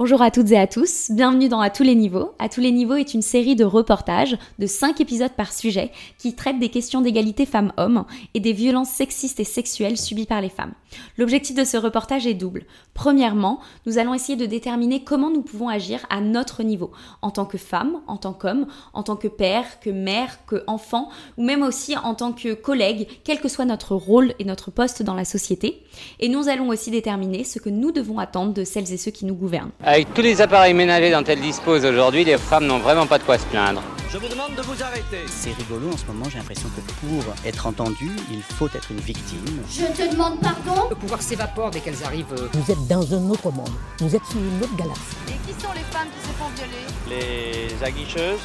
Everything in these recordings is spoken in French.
Bonjour à toutes et à tous, bienvenue dans À tous les niveaux. À tous les niveaux est une série de reportages de 5 épisodes par sujet qui traitent des questions d'égalité femmes-hommes et des violences sexistes et sexuelles subies par les femmes. L'objectif de ce reportage est double. Premièrement, nous allons essayer de déterminer comment nous pouvons agir à notre niveau, en tant que femme, en tant qu'homme, en tant que père, que mère, que enfant, ou même aussi en tant que collègue, quel que soit notre rôle et notre poste dans la société. Et nous allons aussi déterminer ce que nous devons attendre de celles et ceux qui nous gouvernent. Avec tous les appareils ménagers dont elles disposent aujourd'hui, les femmes n'ont vraiment pas de quoi se plaindre. Je vous demande de vous arrêter. C'est rigolo en ce moment, j'ai l'impression que pour être entendu, il faut être une victime. Je te demande pardon Le pouvoir s'évapore dès qu'elles arrivent. Vous êtes dans un autre monde. Vous êtes sur une autre galaxie. Et qui sont les femmes qui se font violer Les aguicheuses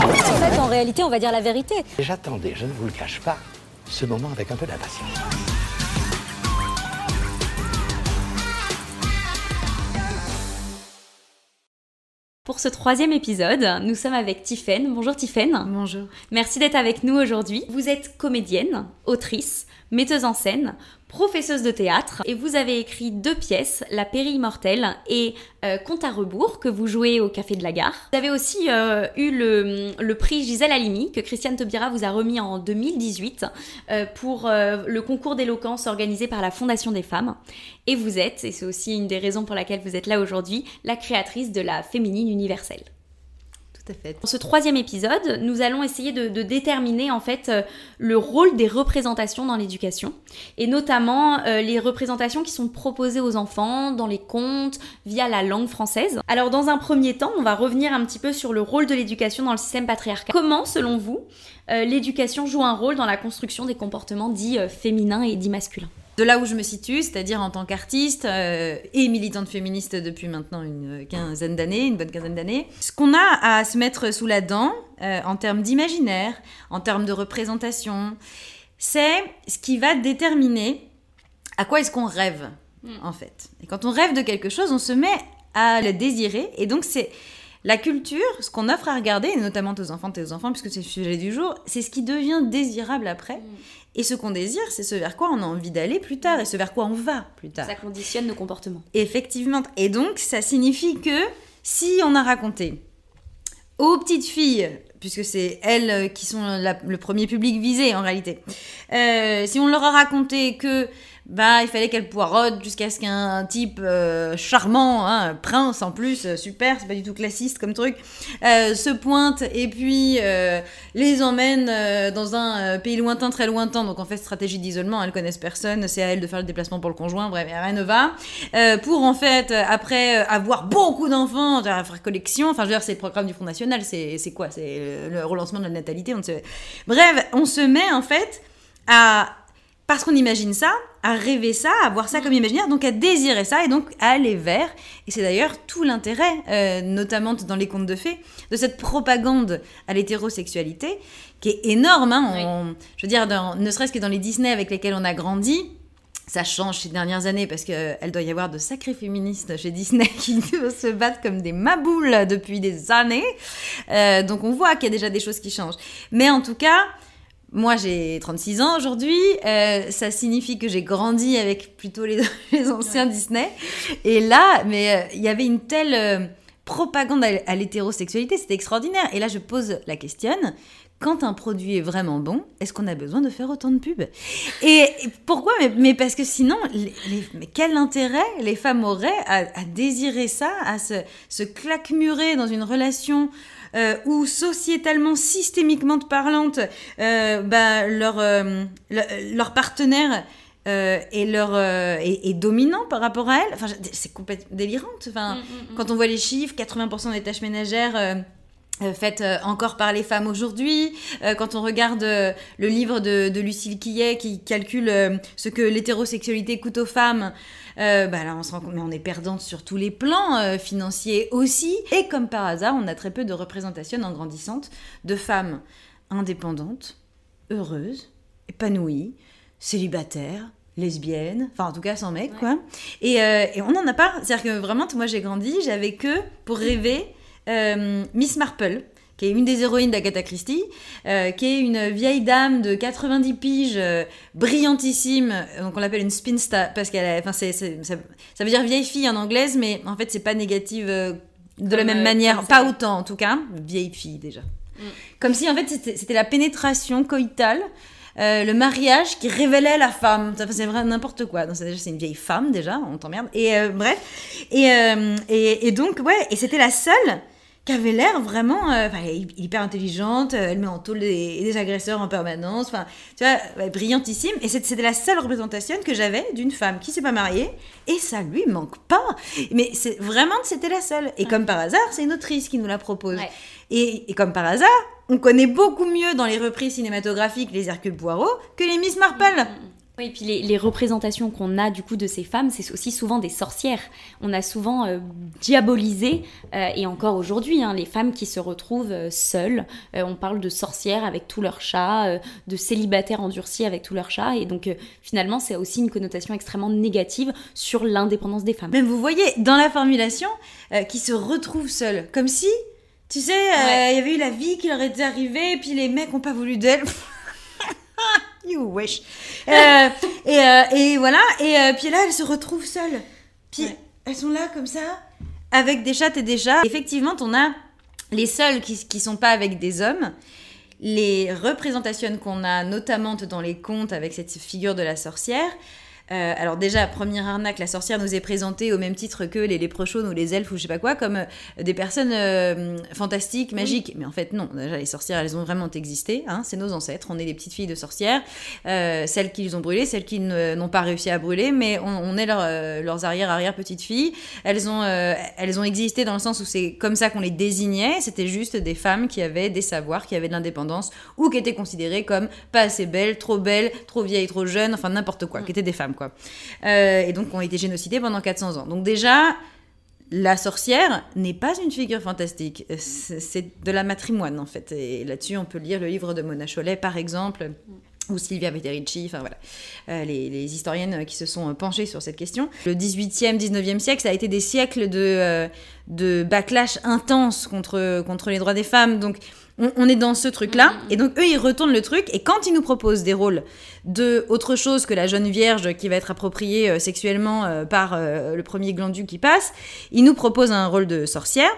En fait, en réalité, on va dire la vérité. J'attendais, je ne vous le cache pas, ce moment avec un peu d'impatience. Pour ce troisième épisode, nous sommes avec Tiffaine. Bonjour Tiffaine. Bonjour. Merci d'être avec nous aujourd'hui. Vous êtes comédienne, autrice, metteuse en scène, professeuse de théâtre et vous avez écrit deux pièces, La Péri Immortelle et euh, Compte à rebours que vous jouez au Café de la Gare. Vous avez aussi euh, eu le, prix Gisèle Halimi que Christiane Taubira vous a remis en 2018 euh, pour euh, le concours d'éloquence organisé par la Fondation des femmes. Et vous êtes, et c'est aussi une des raisons pour laquelle vous êtes là aujourd'hui, la créatrice de la féminine universelle. Dans ce troisième épisode, nous allons essayer de, déterminer en fait euh, le rôle des représentations dans l'éducation et notamment euh, les représentations qui sont proposées aux enfants dans les contes via la langue française. Alors dans un premier temps, on va revenir un petit peu sur le rôle de l'éducation dans le système patriarcal. Comment, selon vous, euh, l'éducation joue un rôle dans la construction des comportements dits féminins et dits masculins? De là où je me situe, c'est-à-dire en tant qu'artiste euh, et militante féministe depuis maintenant une quinzaine d'années, une bonne quinzaine d'années, ce qu'on a à se mettre sous la dent euh, en termes d'imaginaire, en termes de représentation, c'est ce qui va déterminer à quoi est-ce qu'on rêve, en fait. Et quand on rêve de quelque chose, on se met à le désirer, et donc c'est la culture, ce qu'on offre à regarder, et notamment aux enfants et aux enfants, puisque c'est le sujet du jour, c'est ce qui devient désirable après. Et ce qu'on désire, c'est ce vers quoi on a envie d'aller plus tard, et ce vers quoi on va plus tard. Ça conditionne nos comportements. Effectivement. Et donc, ça signifie que si on a raconté aux petites filles, puisque c'est elles qui sont la- le premier public visé en réalité, euh, si on leur a raconté que bah il fallait qu'elles poireautent jusqu'à ce qu'un type euh, charmant, hein, prince en plus, euh, super, c'est pas du tout classiste comme truc, euh, se pointe et puis les emmène dans un pays lointain, très lointain. Donc en fait, stratégie d'isolement, elles connaissent personne, c'est à elles de faire le déplacement pour le conjoint, bref, rien ne va. Pour en fait, après avoir beaucoup d'enfants, faire collection, enfin je veux dire, c'est le programme du Front National, c'est quoi? C'est le relancement de la natalité, on ne sait. Bref, on se met en fait à parce qu'on imagine ça, à rêver ça, à voir ça comme imaginaire, donc à désirer ça et donc à aller vers. Et c'est d'ailleurs tout l'intérêt, euh, notamment dans les contes de fées, de cette propagande à l'hétérosexualité qui est énorme. hein. On- Je veux dire, dans- ne serait-ce que dans les Disney avec lesquels on a grandi. Ça change ces dernières années parce qu'elle doit y avoir de sacrés féministes chez Disney qui se battent comme des maboules depuis des années. Euh, donc on voit qu'il y a déjà des choses qui changent. Mais en tout cas, moi, j'ai 36 ans aujourd'hui. euh, ça signifie que j'ai grandi avec plutôt les, les anciens Disney. Et là, mais euh, il y avait une telle euh, propagande à, à l'hétérosexualité, c'était extraordinaire. Et là, je pose la question quand un produit est vraiment bon, est-ce qu'on a besoin de faire autant de pubs? Et, et pourquoi? Mais, mais parce que sinon, les- les- mais quel intérêt les femmes auraient à, à désirer ça, à se, se claquemurer dans une relation euh, où sociétalement, systémiquement parlante, euh, bah, leur, euh, le- leur partenaire euh, est, leur, euh, est, est dominant par rapport à elle. Enfin, c'est complètement délirante. Enfin, Quand on voit les chiffres, 80% des tâches ménagères... euh, faites euh, encore par les femmes aujourd'hui. Euh, quand on regarde le livre de, de Lucille Quillet qui calcule ce que l'hétérosexualité coûte aux femmes, euh, bah là on se rend compte, mais on est perdante sur tous les plans euh, financiers aussi. Et comme par hasard, on a très peu de représentation en grandissante de femmes indépendantes, heureuses, épanouies, célibataires, lesbiennes, enfin en tout cas sans mec quoi. Et, euh, et on n'en a pas. C'est-à-dire que vraiment, moi j'ai grandi, j'avais que pour rêver euh, Miss Marple, qui est une des héroïnes d'Agatha Christie, euh, qui est une vieille dame de 90 piges, euh, brillantissime. Donc on l'appelle une spinster parce qu'elle, a- enfin c'est, ça, ça veut dire vieille fille en anglaise, mais en fait c'est pas négative euh, de la même manière, pas autant en tout cas, vieille fille déjà. Comme si en fait c'était, la pénétration coïtale. le mariage qui révélait la femme, Enfin, c'est vrai n'importe quoi. Donc c'est déjà c'est une vieille femme déjà, on t'emmerde. Et bref, et, et, et donc ouais, et c'était la seule qui avait l'air vraiment euh, hyper intelligente, euh, elle met en taule des, des agresseurs en permanence, enfin, tu vois, brillantissime. Et c'était la seule représentation que j'avais d'une femme qui s'est pas mariée, et ça lui manque pas. Mais c'est vraiment, c'était la seule. Et comme par hasard, c'est une autrice qui nous la propose. Ouais. Et, et comme par hasard, on connaît beaucoup mieux dans les reprises cinématographiques les Hercule Poirot que les Miss Marple. Oui, et puis les, les représentations qu'on a du coup de ces femmes, c'est aussi souvent des sorcières. On a souvent euh, diabolisé, euh, et encore aujourd'hui, hein, les femmes qui se retrouvent euh, seules. On parle de sorcières avec tous leurs chats, de célibataires endurcis avec tous leurs chats, et donc finalement, c'est aussi une connotation extrêmement négative sur l'indépendance des femmes. Même vous voyez, dans la formulation, qui se retrouvent seules. Comme si, tu sais, il Ouais. y avait eu la vie qui leur était arrivée, et puis les mecs n'ont pas voulu d'elle. you wish. Euh, et, euh, et voilà, et euh, puis là, elles se retrouvent seules. Puis Ouais. elles sont là comme ça, avec des chattes et des chats. Effectivement, on a les seules qui, qui sont pas avec des hommes. Les représentations qu'on a notamment dans les contes avec cette figure de la sorcière. Euh, alors déjà, première arnaque, la sorcière nous est présentée au même titre que les léprechaunes ou les elfes ou je sais pas quoi, comme euh, des personnes euh, fantastiques, magiques. Mais en fait, non. Déjà, les sorcières, elles ont vraiment existé. Hein, c'est nos ancêtres. On est les petites filles de sorcières. Euh, celles qu'ils ont brûlées, celles qui n'ont pas réussi à brûler, mais on, on est leur, euh, leurs arrière-arrière petites filles. Elles ont, euh, elles ont existé dans le sens où c'est comme ça qu'on les désignait. C'était juste des femmes qui avaient des savoirs, qui avaient de l'indépendance ou qui étaient considérées comme pas assez belles, trop belles, trop vieilles, trop jeunes, enfin n'importe quoi, qui étaient des femmes Euh, et donc ont été génocidées pendant 400 ans. Donc déjà. La sorcière n'est pas une figure fantastique, c'est de la matrimoine en fait. Et là-dessus, on peut lire le livre de Mona Chollet par exemple, ou Silvia Vetterici, enfin voilà, Euh, les, les historiennes qui se sont penchées sur cette question. Le 18e, 19e siècle, ça a été des siècles de, euh, de backlash intense contre, contre les droits des femmes. Donc on, on est dans ce truc-là. Et donc eux, ils retournent le truc. Et quand ils nous proposent des rôles de autre chose que la jeune vierge qui va être appropriée euh, sexuellement euh, par euh, le premier glandu qui passe, ils nous proposent un rôle de sorcière.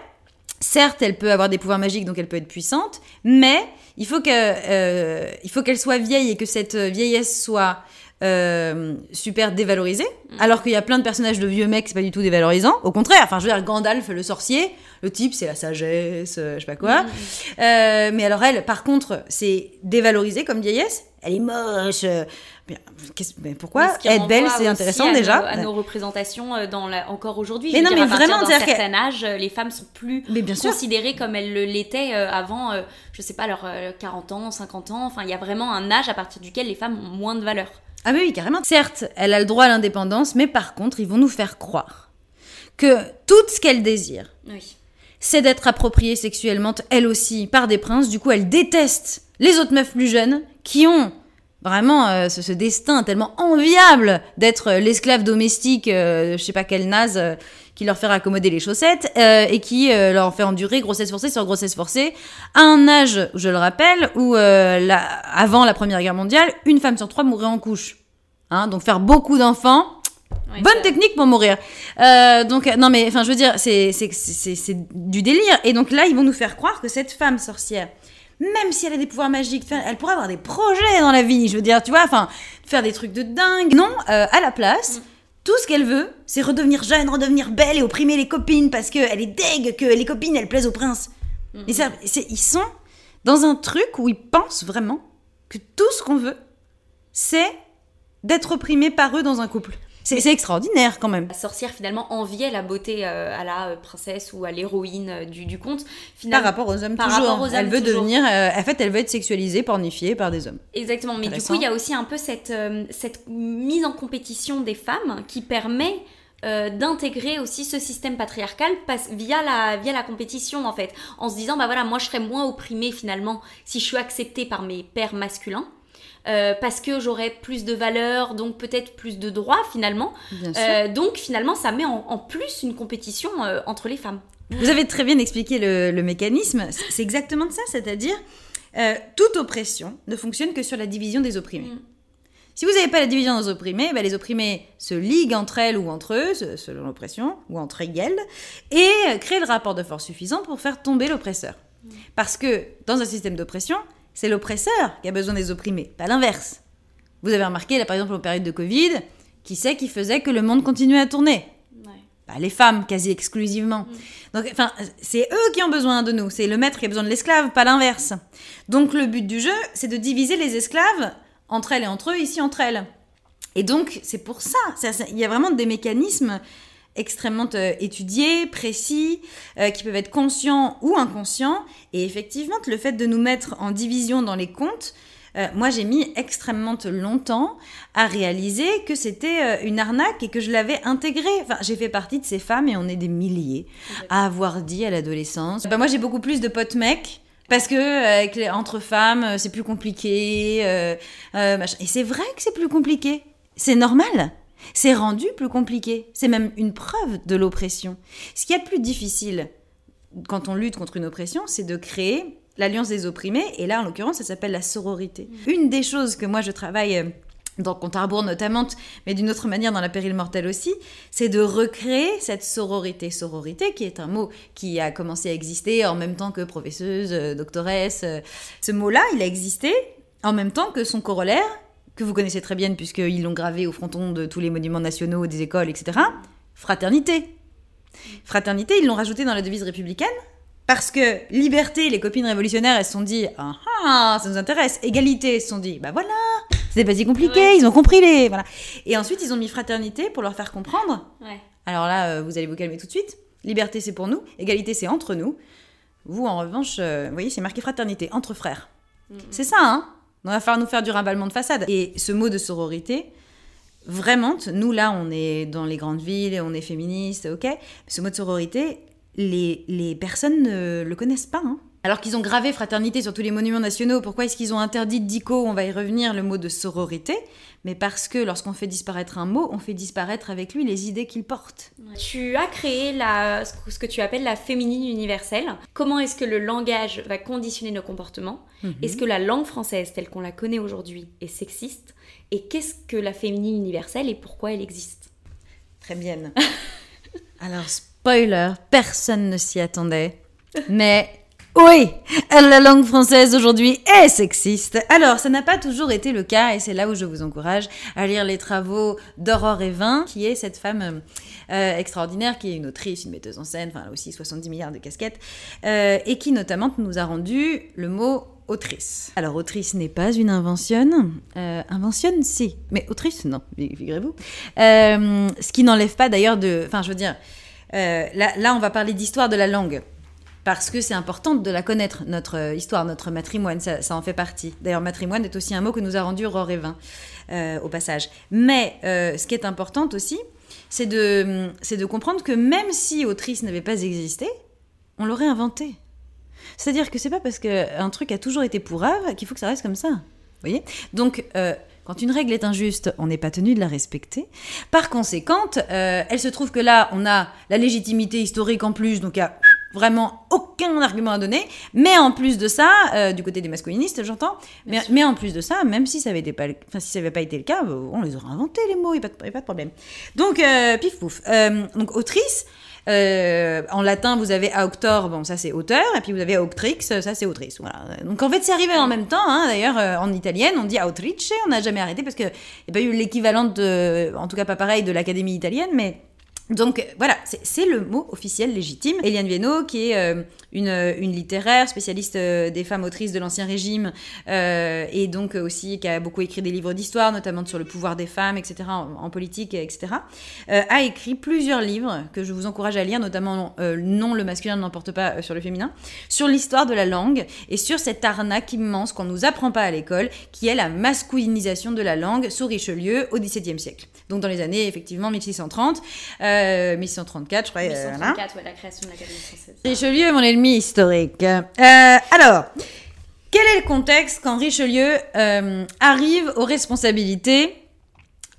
Certes, elle peut avoir des pouvoirs magiques, donc elle peut être puissante, mais il faut que, euh, il faut qu'elle soit vieille et que cette vieillesse soit euh, super dévalorisée. Alors qu'il y a plein de personnages de vieux mecs, c'est pas du tout dévalorisant. Au contraire, enfin, je veux dire, Gandalf, le sorcier, le type, c'est la sagesse, euh, je sais pas quoi. Euh, mais alors elle, par contre, c'est dévalorisé comme vieillesse. Elle est moche. euh, mais, qu'est-ce- mais pourquoi Mais Être belle, c'est intéressant à déjà. Nos, à nos représentations euh, dans la, encore aujourd'hui. Mais non, mais à partir vraiment, d'un certain âge, euh, les femmes sont plus Mais bien sûr. considérées comme elles le l'étaient euh, avant, euh, je sais pas, leurs euh, 40 ans, 50 ans. Enfin, il y a vraiment un âge à partir duquel les femmes ont moins de valeur. Ah mais oui, carrément. Certes, elle a le droit à l'indépendance, mais par contre, ils vont nous faire croire que tout ce qu'elle désire, Oui. c'est d'être appropriée sexuellement, elle aussi, par des princes. Du coup, elle déteste les autres meufs plus jeunes qui ont vraiment euh, ce, ce destin tellement enviable d'être euh, l'esclave domestique, euh, je sais pas quel naze, euh, qui leur fait raccommoder les chaussettes et qui leur fait endurer grossesse forcée sur grossesse forcée à un âge, je le rappelle, où la- avant la Première Guerre mondiale, une femme sur trois mourait en couche. Hein, donc faire beaucoup d'enfants, Bonne technique pour mourir. Donc, non, mais enfin, je veux dire, c'est du délire. Et donc là, ils vont nous faire croire que cette femme sorcière, même si elle a des pouvoirs magiques, elle pourrait avoir des projets dans la vie, je veux dire, tu vois, enfin, faire des trucs de dingue. Non, euh, à la place, tout ce qu'elle veut, c'est redevenir jeune, redevenir belle et opprimer les copines parce qu'elle est deg que les copines, elles plaisent au prince. Et ça, ils sont dans un truc où ils pensent vraiment que tout ce qu'on veut, c'est d'être opprimé par eux dans un couple. C'est extraordinaire quand même. La sorcière finalement enviait la beauté euh, à la euh, princesse ou à l'héroïne euh, du, du conte. Par rapport aux hommes, par toujours. rapport aux elle hommes, veut toujours. devenir. euh, en fait, elle veut être sexualisée, pornifiée par des hommes. Exactement, mais du coup, il y a aussi un peu cette, cette mise en compétition des femmes qui permet euh, d'intégrer aussi ce système patriarcal passe, via, la, via la compétition, en fait, en se disant, bah voilà, moi je serais moins opprimée finalement si je suis acceptée par mes pères masculins. Euh, parce que j'aurai plus de valeur, donc peut-être plus de droits finalement. Euh, donc finalement, ça met en, plus une compétition euh, entre les femmes. Vous avez très bien expliqué le, mécanisme. C'est exactement ça, c'est-à-dire toute oppression ne fonctionne que sur la division des opprimés. Mm. Si vous n'avez pas la division des opprimés, ben les opprimés se liguent entre elles ou entre eux, selon l'oppression, ou entre elles, et créent le rapport de force suffisant pour faire tomber l'oppresseur. Mm. Parce que dans un système d'oppression, c'est l'oppresseur qui a besoin des opprimés, pas l'inverse. Vous avez remarqué, là, par exemple, en période de Covid, qui c'est qui faisait que le monde continuait à tourner? Bah, Les femmes, quasi exclusivement. Mm. Donc, enfin, c'est eux qui ont besoin de nous. C'est le maître qui a besoin de l'esclave, pas l'inverse. Donc, le but du jeu, c'est de diviser les esclaves entre elles et entre eux, ici entre elles. Et donc, c'est pour ça. Il y a vraiment des mécanismes extrêmement euh, étudiés, précis, euh, qui peuvent être conscients ou inconscients. Et effectivement, le fait de nous mettre en division dans les comptes, euh, moi j'ai mis extrêmement longtemps à réaliser que c'était une arnaque et que je l'avais intégré. Enfin, j'ai fait partie de ces femmes et on est des milliers à avoir dit à l'adolescence. Bah, moi j'ai beaucoup plus de potes mecs. Parce que entre femmes, c'est plus compliqué. et c'est vrai que c'est plus compliqué. C'est normal. C'est rendu plus compliqué. C'est même une preuve de l'oppression. Ce qui est plus difficile quand on lutte contre une oppression, c'est de créer l'alliance des opprimés. Et là, en l'occurrence, ça s'appelle la sororité. Mm. Une des choses que moi, je travaille euh, dans Compte à notamment, mais d'une autre manière dans la péril mortelle aussi, c'est de recréer cette sororité. Sororité qui est un mot qui a commencé à exister en même temps que professeuse, euh, doctoresse. Euh. Ce mot-là, il a existé en même temps que son corollaire, que vous connaissez très bien puisqu'ils l'ont gravé au fronton de tous les monuments nationaux, des écoles, etc. Fraternité. Fraternité, ils l'ont rajouté dans la devise républicaine parce que liberté, les copines révolutionnaires, elles se sont dit ah ah, ça nous intéresse. Égalité, elles se sont dit bah voilà, c'est pas si compliqué, ils ont compris les voilà. Et ensuite ils ont mis fraternité pour leur faire comprendre. Alors là, euh, vous allez vous calmer tout de suite. Liberté, c'est pour nous. Égalité, c'est entre nous. Vous, en revanche, euh, vous voyez, c'est marqué fraternité entre frères. C'est ça, hein? On va falloir nous faire du rabalement de façade. Et ce mot de sororité, vraiment, nous là, on est dans les grandes villes, et on est féministe, ok. Ce mot de sororité, les, les personnes ne le connaissent pas. Hein. Alors qu'ils ont gravé fraternité sur tous les monuments nationaux, pourquoi est-ce qu'ils ont interdit dico, on va y revenir, le mot de sororité Mais parce que lorsqu'on fait disparaître un mot, on fait disparaître avec lui les idées qu'il porte. Tu as créé la, ce que tu appelles la féminine universelle. Comment est-ce que le langage va conditionner nos comportements mhm. Est-ce que la langue française telle qu'on la connaît aujourd'hui est sexiste Et qu'est-ce que la féminine universelle et pourquoi elle existe Très bien. Alors, spoiler, personne ne s'y attendait. Mais oui, la langue française aujourd'hui est sexiste. Alors, ça n'a pas toujours été le cas et c'est là où je vous encourage à lire les travaux d'Aurore Evin, qui est cette femme euh, extraordinaire, qui est une autrice, une metteuse en scène, enfin aussi 70 milliards de casquettes, euh, et qui notamment nous a rendu le mot autrice. Alors, autrice n'est pas une invention. Euh, invention, si. Mais autrice, non, figurez-vous. ce qui n'enlève pas d'ailleurs de... Enfin, je veux dire, là, on va parler d'histoire de la langue parce que c'est important de la connaître, notre euh, histoire, notre matrimoine, ça, en fait partie. D'ailleurs, matrimoine est aussi un mot que nous a rendu Aurore Evin, euh, au passage. Mais euh, ce qui est important aussi, c'est de, c'est de comprendre que même si autrice n'avait pas existé, on l'aurait inventé. C'est-à-dire que c'est pas parce qu'un truc a toujours été pourrave qu'il faut que ça reste comme ça. Vous voyez? Donc, quand une règle est injuste, on n'est pas tenu de la respecter. Par conséquent, elle se trouve que là, on a la légitimité historique en plus, donc il y a vraiment aucun argument à donner. Mais en plus de ça, euh, du côté des masculinistes, j'entends, mais, mais, en plus de ça, même si ça n'avait pas, enfin, si pas été le cas, euh, on les aurait inventés les mots, il n'y a, pas de problème. Donc, euh, pif pouf. donc, autrice. en latin, vous avez auctor, bon, ça c'est auteur, et puis vous avez auctrix, ça c'est autrice. Voilà. Donc en fait, c'est arrivé en même temps. Hein. D'ailleurs, en italienne, on dit autrice, on n'a jamais arrêté parce qu'il n'y a pas eu l'équivalent de, en tout cas pas pareil, de l'académie italienne, mais donc voilà, c'est le mot officiel légitime. Eliane Viennot, qui est euh, une, une, littéraire, spécialiste euh, des femmes autrices de l'Ancien Régime, euh, et donc aussi qui a beaucoup écrit des livres d'histoire, notamment sur le pouvoir des femmes, etc., en, politique, etc., a écrit plusieurs livres que je vous encourage à lire, notamment Non, le masculin ne n'emporte pas sur le féminin, sur l'histoire de la langue et sur cette arnaque immense qu'on ne nous apprend pas à l'école, qui est la masculinisation de la langue sous Richelieu au XVIIe siècle. Donc dans les années, effectivement, 1630. 1634, je crois. 1634, euh, ouais, la création de l'Académie française. Richelieu, mon ennemi historique. Euh, alors, Quel est le contexte quand Richelieu euh, arrive aux responsabilités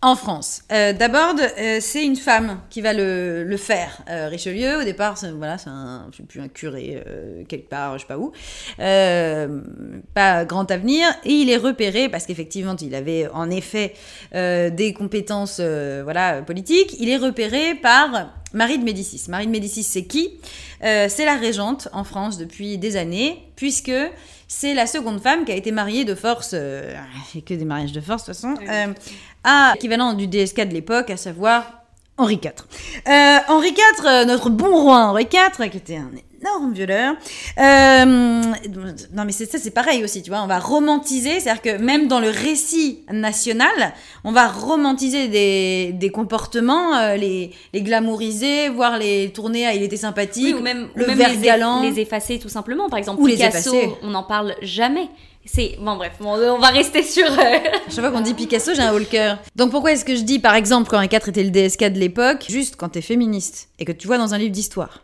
en France euh, D'abord, euh, c'est une femme qui va le, le faire. Euh, Richelieu, au départ, c'est, voilà, un, plus, un curé quelque part, je sais pas où, pas grand avenir, et il est repéré parce qu'effectivement, il avait en effet des compétences, voilà, politiques. Il est repéré par Marie de Médicis. Marie de Médicis, c'est qui? C'est la régente en France depuis des années, puisque c'est la seconde femme qui a été mariée de force, et que des mariages de force de toute façon, euh, à l'équivalent du DSK de l'époque, à savoir Henri IV. Euh, Henri IV, euh, notre bon roi Henri IV, qui était un énorme violeur. Euh, non mais c'est ça, c'est pareil aussi, tu vois. On va romantiser, c'est-à-dire que même dans le récit national, on va romantiser des, des comportements, euh, les, les glamouriser, voire les tourner à il était sympathique, Oui, ou même, le ou même vert les, galant. les effacer tout simplement. Par exemple, Ou les Picasso, effacer. on n'en parle jamais. C'est bon, bref, on va rester sur. euh, Chaque fois qu'on dit Picasso, j'ai un haut le cœur. Donc pourquoi est-ce que je dis, par exemple, quand Henri IV était le DSK de l'époque, juste quand t'es féministe et que tu vois dans un livre d'histoire?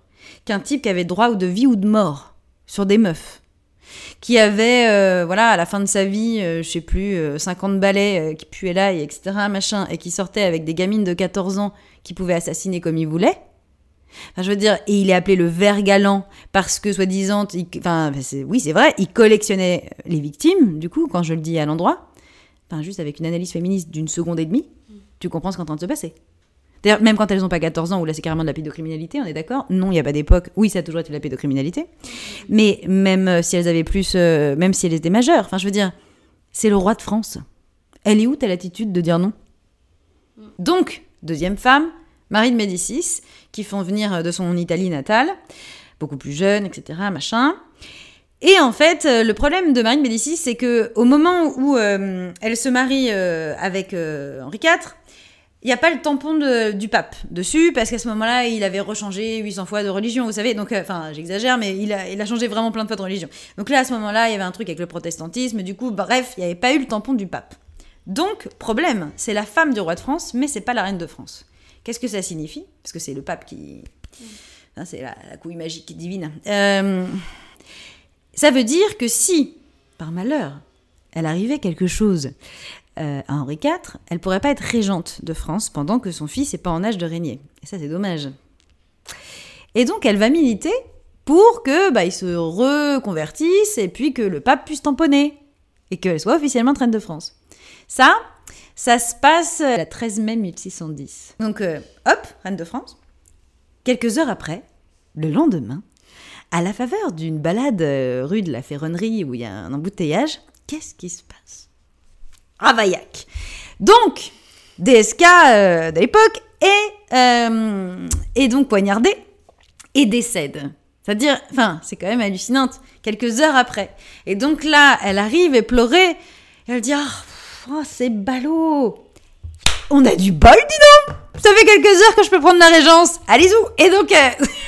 Qu'un type qui avait droit de vie ou de mort sur des meufs, qui avait, euh, voilà, à la fin de sa vie, euh, je sais plus, euh, 50 balais, euh, qui puaient l'ail, etc., machin, et qui sortait avec des gamines de 14 ans qui pouvaient assassiner comme il voulait. Enfin, je veux dire, et il est appelé le ver galant parce que, soi-disant, enfin, c'est- oui, c'est vrai, il collectionnait les victimes, du coup, quand je le dis à l'endroit. Enfin, juste avec une analyse féministe d'une seconde et demie, tu comprends ce qui est en train de se passer. Même quand elles n'ont pas 14 ans, où là c'est carrément de la pédocriminalité, on est d'accord? Non, il n'y a pas d'époque. Oui, ça a toujours été de la pédocriminalité. Mais même euh, si elles avaient plus. euh, même si elles étaient majeures, enfin, je veux dire, c'est le roi de France. Elle est où ta l'attitude de dire non? Donc, deuxième femme, Marie de Médicis, qui font venir euh, de son Italie natale, beaucoup plus jeune, etc., machin. Et en fait, le problème de Marie de Médicis, c'est que au moment où elle se marie avec Henri IV, il n'y a pas le tampon du pape dessus, parce qu'à ce moment-là, il avait rechangé 800 fois de religion, vous savez. Donc, euh, enfin, j'exagère, mais il a, il a changé vraiment plein de fois de religion. Donc là, à ce moment-là, il y avait un truc avec le protestantisme, du coup, bref, il n'y avait pas eu le tampon du pape. Donc, problème, c'est la femme du roi de France, mais c'est pas la reine de France. Qu'est-ce que ça signifie? Parce que c'est le pape qui. Hein, c'est la, la couille magique divine. Euh, ça veut dire que si, par malheur, elle arrivait quelque chose euh, à Henri IV, elle pourrait pas être régente de France pendant que son fils n'est pas en âge de régner. Et ça, c'est dommage. Et donc, elle va militer pour que bah, se reconvertisse et puis que le pape puisse tamponner et qu'elle soit officiellement reine de France. Ça, ça se passe le 13 mai 1610. Donc, euh, hop, reine de France. Quelques heures après, le lendemain, à la faveur d'une balade euh, rue de la Ferronnerie où il y a un embouteillage, qu'est-ce qui se passe? Ravaillac. Donc, DSK euh, de l'époque est, euh, est donc poignardé et décède. C'est-à-dire, enfin, c'est quand même hallucinante, quelques heures après. Et donc là, elle arrive et pleurait, et elle dit, ah, oh, c'est ballot. On a du bol, dis donc Ça fait quelques heures que je peux prendre la régence. Allez-y Et donc... euh,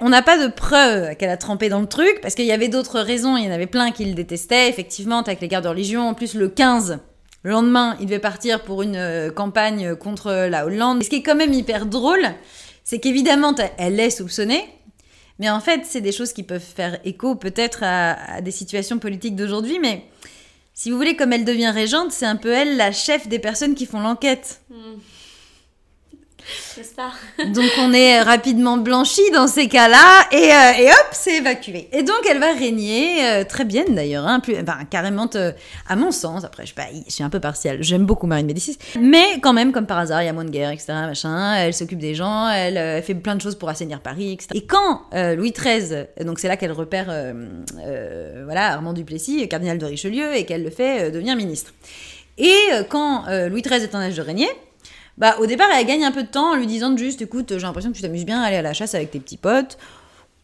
On n'a pas de preuve qu'elle a trempé dans le truc, parce qu'il y avait d'autres raisons, il y en avait plein qui le détestaient, effectivement, avec les guerres de religion, en plus le 15, le lendemain, il devait partir pour une euh, campagne contre la Hollande. Et ce qui est quand même hyper drôle, c'est qu'évidemment, elle est soupçonnée, mais en fait, c'est des choses qui peuvent faire écho peut-être à, des situations politiques d'aujourd'hui, mais si vous voulez, comme elle devient régente, c'est un peu elle la chef des personnes qui font l'enquête. N'est-ce Donc on est rapidement blanchi dans ces cas-là et, euh, hop, c'est évacué. Et donc elle va régner euh, très bien d'ailleurs, hein, carrément à mon sens. Après, je, suis un peu partiale, j'aime beaucoup Marine Médicis, mais quand même comme par hasard, il y a moins de guerre, etc. Elle s'occupe des gens, elle euh, fait plein de choses pour assainir Paris, etc. Et quand Louis XIII, donc c'est là qu'elle repère, voilà, Armand Duplessis, cardinal de Richelieu, et qu'elle le fait devenir ministre. Et quand Louis XIII est en âge de régner, bah, au départ, elle gagne un peu de temps en lui disant juste, écoute, j'ai l'impression que tu t'amuses bien à aller à la chasse avec tes petits potes.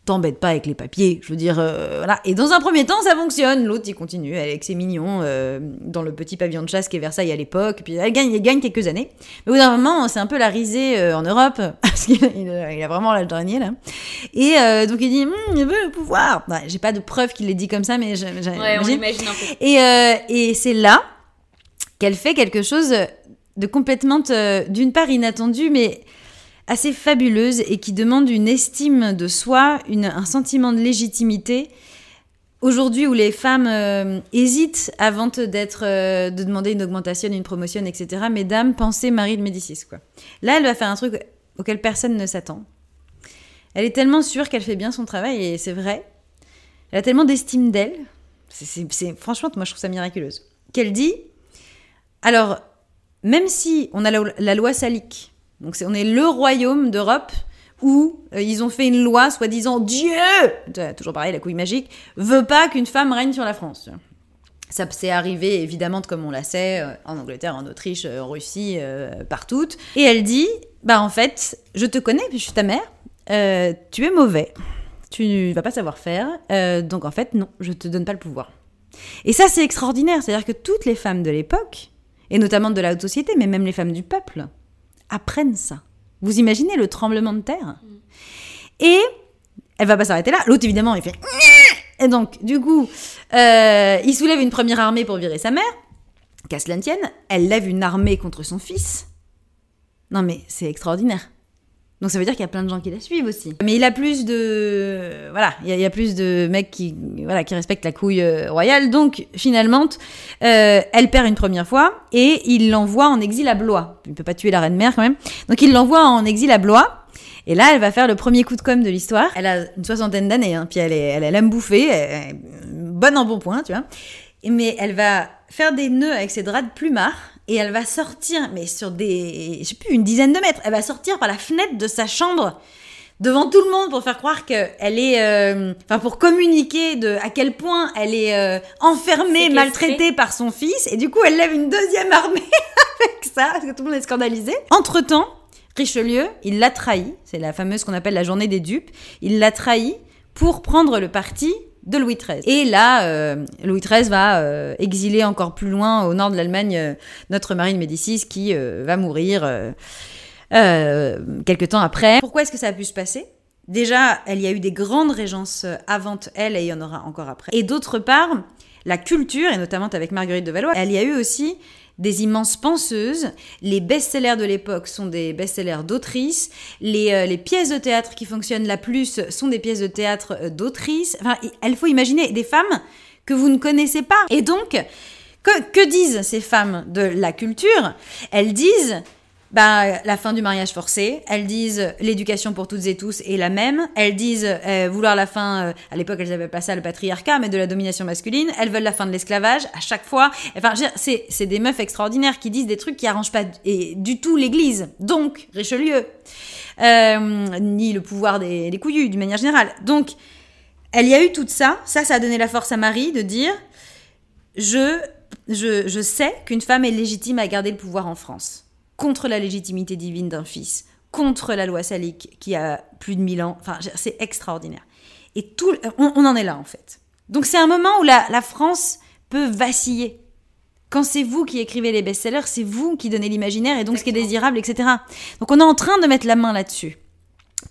T'embête pas avec les papiers, je veux dire, euh, voilà. Et dans un premier temps, ça fonctionne. L'autre, il continue, elle avec ses mignons euh, dans le petit pavillon de chasse qui est Versailles à l'époque. Puis elle gagne, elle gagne quelques années. Mais au bout d'un moment, c'est un peu la risée euh, en Europe, parce qu'il a, il a- vraiment l'âge de régner, là. Et euh, donc il dit, Hum, il veut le pouvoir. Ouais, j'ai pas de preuve qu'il l'ait dit comme ça, mais j'ai- j'ai- Ouais, on j'imagine. imagine un peu. Et, et c'est là qu'elle fait quelque chose de complètement, d'une part inattendu, mais assez fabuleuse et qui demande une estime de soi, une- un sentiment de légitimité aujourd'hui où les femmes euh, hésitent avant euh, de demander une augmentation, une promotion, etc. Mesdames, pensez Marie de Médicis, quoi. Là, elle va faire un truc auquel personne ne s'attend. Elle est tellement sûre qu'elle fait bien son travail, et c'est vrai. Elle a tellement d'estime d'elle. C'est, franchement, moi, je trouve ça miraculeuse. Qu'elle dit, alors, même si on a la, loi salique, donc on est le royaume d'Europe où euh, ils ont fait une loi soi-disant Dieu, toujours pareil, la couille magique, veut pas qu'une femme règne sur la France. Ça s'est arrivé évidemment, comme on la sait, euh, en Angleterre, en Autriche, euh, en Russie, partout. Et elle dit, bah en fait, je te connais, je suis ta mère, tu es mauvais, tu vas pas savoir faire, donc en fait non, je te donne pas le pouvoir. Et ça c'est extraordinaire, c'est-à-dire que toutes les femmes de l'époque, et notamment de la haute société, mais même les femmes du peuple, apprennent ça. Vous imaginez le tremblement de terre? Et elle va pas s'arrêter là. L'autre, évidemment, il fait. Et donc, du coup, euh, il soulève une première armée pour virer sa mère. Qu'à cela tienne, elle lève une armée contre son fils. Non, mais c'est extraordinaire. Donc ça veut dire qu'il y a plein de gens qui la suivent aussi. Mais il a plus de voilà, il y, a plus de mecs qui voilà qui respectent la couille euh, royale. Donc finalement, euh, elle perd une première fois et il l'envoie en exil à Blois. Il peut pas tuer la reine mère quand même. Donc il l'envoie en exil à Blois. Et là, elle va faire le premier coup de com de l'histoire. Elle a une soixantaine d'années, hein, puis elle, est, elle, elle aime bouffer, bonne en bon point, tu vois. Mais elle va faire des nœuds avec ses draps de plumard et elle va sortir, mais sur des, je sais plus, une dizaine de mètres, elle va sortir par la fenêtre de sa chambre devant tout le monde pour faire croire qu'elle est, euh, enfin pour communiquer de à quel point elle est euh, enfermée, maltraitée par son fils, et du coup elle lève une deuxième armée avec ça, parce que tout le monde est scandalisé. Entre temps, Richelieu, il l'a trahi, c'est la fameuse qu'on appelle la journée des dupes, il l'a trahi pour prendre le parti de Louis XIII. Et là, euh, Louis XIII va euh, exiler encore plus loin au nord de l'Allemagne euh, notre Marie de Médicis qui va mourir quelques temps après. Pourquoi est-ce que ça a pu se passer? Déjà, il y a eu des grandes régences avant elle et il y en aura encore après. Et d'autre part, la culture, et notamment avec Marguerite de Valois, elle y a eu aussi des immenses penseuses. Les best-sellers de l'époque sont des best-sellers d'autrices. Les, euh, les, pièces de théâtre qui fonctionnent la plus sont des pièces de théâtre euh, d'autrices. Enfin, il faut imaginer des femmes que vous ne connaissez pas. Et donc, que disent ces femmes de la culture? Elles disent bah, la fin du mariage forcé. Elles disent l'éducation pour toutes et tous est la même. Elles disent euh, vouloir la fin, euh, à l'époque elles n'avaient pas ça le patriarcat, mais de la domination masculine. Elles veulent la fin de l'esclavage à chaque fois. Enfin, c'est, des meufs extraordinaires qui disent des trucs qui arrangent pas du tout l'Église. Donc, Richelieu. Euh, ni le pouvoir des, des couillus, d'une manière générale. Donc, elle y a eu tout ça. Ça, ça a donné la force à Marie de dire je, je, je sais qu'une femme est légitime à garder le pouvoir en France contre la légitimité divine d'un fils, contre la loi salique qui a plus de mille ans. Enfin, c'est extraordinaire. Et tout, on, en est là en fait. Donc c'est un moment où la, France peut vaciller. Quand c'est vous qui écrivez les best-sellers, c'est vous qui donnez l'imaginaire et donc ce qui est désirable, etc. Donc on est en train de mettre la main là-dessus.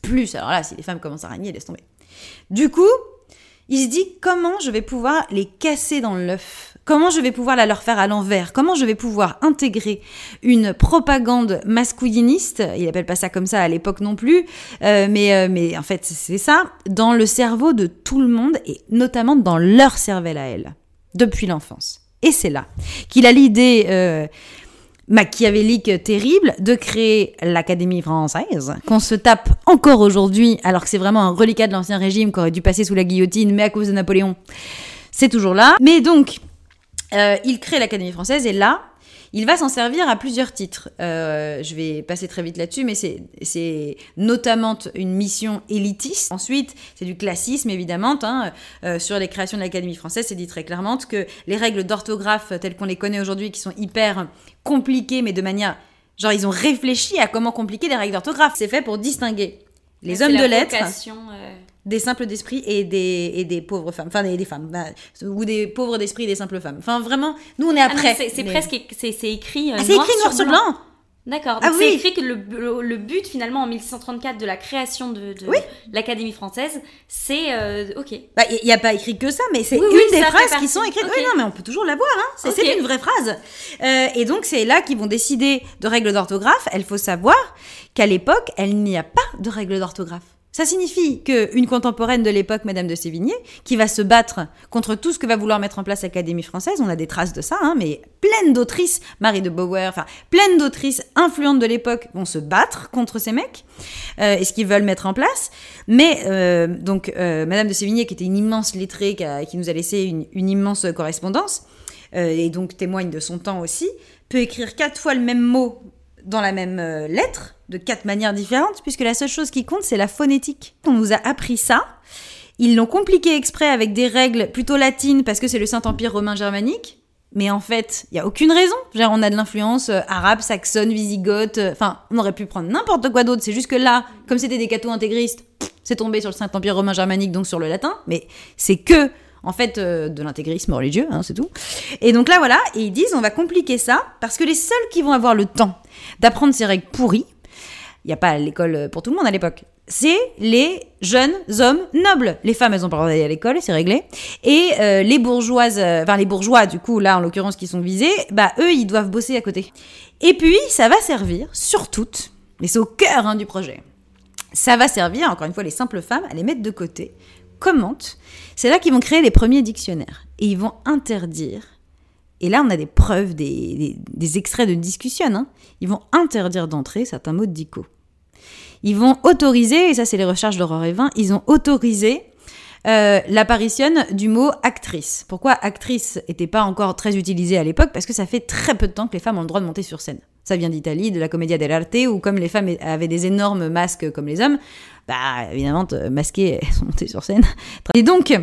Plus, alors là, si les femmes commencent à régner, laisse tomber. Du coup, il se dit comment je vais pouvoir les casser dans l'œuf? Comment je vais pouvoir la leur faire à l'envers? Comment je vais pouvoir intégrer une propagande masculiniste? Il appelle pas ça comme ça à l'époque non plus, euh, mais, euh, mais en fait c'est ça, dans le cerveau de tout le monde et notamment dans leur cervelle à elle, depuis l'enfance. Et c'est là qu'il a l'idée euh, machiavélique terrible de créer l'Académie française, qu'on se tape encore aujourd'hui, alors que c'est vraiment un reliquat de l'Ancien Régime qui aurait dû passer sous la guillotine, mais à cause de Napoléon, c'est toujours là. Mais donc, euh, il crée l'Académie française et là, il va s'en servir à plusieurs titres. Euh, je vais passer très vite là-dessus, mais c'est notamment une mission élitiste. Ensuite, c'est du classisme, évidemment. Hein. Euh, sur les créations de l'Académie française, c'est dit très clairement que les règles d'orthographe telles qu'on les connaît aujourd'hui, qui sont hyper compliquées, mais de manière... Genre, ils ont réfléchi à comment compliquer les règles d'orthographe. C'est fait pour distinguer les hommes de lettres des simples d'esprit et des, et des pauvres femmes, enfin des, des femmes, bah, ou des pauvres d'esprit et des simples femmes. Enfin vraiment, nous on est ah après. c'est presque, c'est écrit, euh, ah, c'est écrit noir sur blanc. D'accord. Ah, c'est écrit que le, le, but finalement en 1634 de la création de, de l'Académie française, c'est euh, ok. Bah il n'y a pas écrit que ça, mais c'est une des phrases qui sont écrites. Oui non mais on peut toujours la voir. Hein. C'est une vraie phrase. Euh, et donc c'est là qu'ils vont décider de règles d'orthographe. Il faut savoir qu'à l'époque, il n'y a pas de règles d'orthographe. Ça signifie qu'une contemporaine de l'époque, Madame de Sévigné, qui va se battre contre tout ce que va vouloir mettre en place l'Académie française, on a des traces de ça, hein, mais pleine d'autrices, Marie de Beauvoir, enfin, pleine d'autrices influentes de l'époque vont se battre contre ces mecs euh, et ce qu'ils veulent mettre en place. Mais euh, donc, euh, Madame de Sévigné, qui était une immense lettrée, qui, nous a laissé une, immense correspondance, et donc témoigne de son temps aussi, peut écrire quatre fois le même mot dans la même euh, lettre, de quatre manières différentes, puisque la seule chose qui compte, c'est la phonétique. On nous a appris ça. Ils l'ont compliqué exprès avec des règles plutôt latines, parce que c'est le Saint-Empire romain germanique. Mais en fait, il y a aucune raison. Genre, on a de l'influence euh, arabe, saxonne, wisigothe. euh, Enfin, on aurait pu prendre n'importe quoi d'autre. C'est juste que là, comme c'était des cathos intégristes, c'est tombé sur le Saint-Empire romain germanique, donc sur le latin. Mais c'est que, en fait, euh, de l'intégrisme religieux, hein, c'est tout. Et donc là, voilà, et ils disent, on va compliquer ça, parce que les seuls qui vont avoir le temps d'apprendre ces règles pourries, il n'y a pas l'école pour tout le monde à l'époque. C'est les jeunes hommes nobles. Les femmes, elles ont pas le droit d'aller à l'école, c'est réglé. Et euh, les bourgeoises, euh, enfin les bourgeois, du coup, là en l'occurrence qui sont visés, bah eux, ils doivent bosser à côté. Et puis, ça va servir, surtout, mais c'est au cœur hein, du projet, ça va servir, encore une fois, les simples femmes à les mettre de côté. Comment C'est là qu'ils vont créer les premiers dictionnaires. Et ils vont interdire et là, on a des preuves, des, des- extraits de discussion. hein. Ils vont interdire d'entrer certains mots dico. Ils vont autoriser, et ça c'est les recherches d'Aurore Evin, ils ont autorisé euh, l'apparition du mot actrice. Pourquoi actrice n'était pas encore très utilisé à l'époque? Parce que ça fait très peu de temps que les femmes ont le droit de monter sur scène. Ça vient d'Italie, de la commedia dell'arte, où comme les femmes avaient des énormes masques comme les hommes, bah évidemment, masquées, elles sont montées sur scène. Et donc,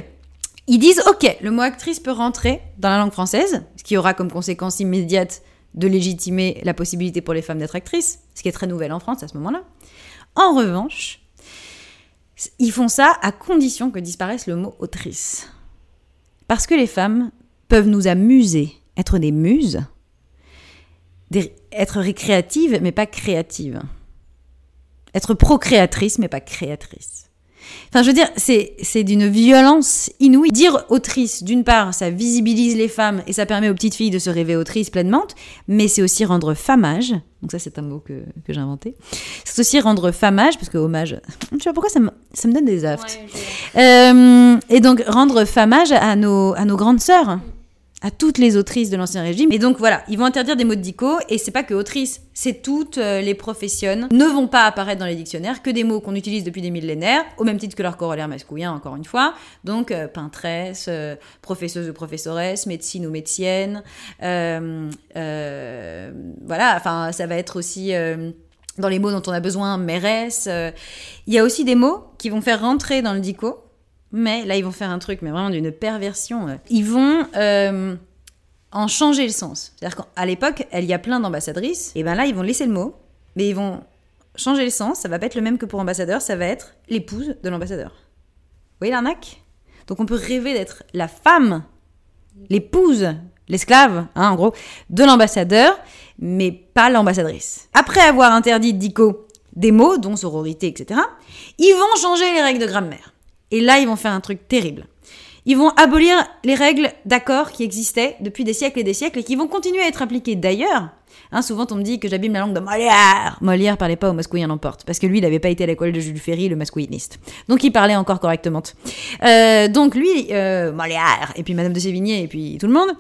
ils disent ok, le mot actrice peut rentrer dans la langue française, ce qui aura comme conséquence immédiate de légitimer la possibilité pour les femmes d'être actrices, ce qui est très nouvelle en France à ce moment-là. En revanche, ils font ça à condition que disparaisse le mot autrice. Parce que les femmes peuvent nous amuser, être des muses, être récréatives mais pas créatives, être procréatrice mais pas créatrice. Enfin, je veux dire, c'est, d'une violence inouïe. Dire autrice, d'une part, ça visibilise les femmes et ça permet aux petites filles de se rêver autrices pleinement, mais c'est aussi rendre famage. Donc ça, c'est un mot que, que j'ai inventé. C'est aussi rendre famage, parce que hommage, je sais pas pourquoi ça me, ça me donne des aftes. Euh, et donc, rendre famage à nos, à nos grandes sœurs, à toutes les autrices de l'Ancien Régime. Et donc, voilà, ils vont interdire des mots de dico, et c'est pas que autrices, c'est toutes euh, les professions ne vont pas apparaître dans les dictionnaires que des mots qu'on utilise depuis des millénaires, au même titre que leur corollaire masculin, encore une fois. Donc, euh, peintresse, euh, professeuse ou professoresse, médecine ou médecienne. euh, euh, voilà, enfin, ça va être aussi... dans les mots dont on a besoin, mairesse. Il y a aussi des mots qui vont faire rentrer dans le dico, mais là, ils vont faire un truc, mais vraiment d'une perversion. euh. Ils vont euh, en changer le sens. C'est-à-dire qu'à l'époque, il y a plein d'ambassadrices, et ben là, ils vont laisser le mot, mais ils vont changer le sens. Ça va pas être le même que pour ambassadeur, ça va être l'épouse de l'ambassadeur. Vous voyez l'arnaque? Donc on peut rêver d'être la femme, l'épouse, l'esclave, hein, en gros, de l'ambassadeur, mais pas l'ambassadrice. Après avoir interdit dico des mots, dont sororité, etc., ils vont changer les règles de grammaire. Et là, ils vont faire un truc terrible. Ils vont abolir les règles d'accord qui existaient depuis des siècles et des siècles et qui vont continuer à être appliquées d'ailleurs. Hein, souvent, on me dit que j'abîme la langue de Molière. Molière parlait pas au masculin l'emporte, parce que lui, il n'avait pas été à l'école de Jules Ferry, le masculiniste. Donc, il parlait encore correctement. Euh, donc, lui, euh, Molière, et puis Madame de Sévigné, et puis tout le monde,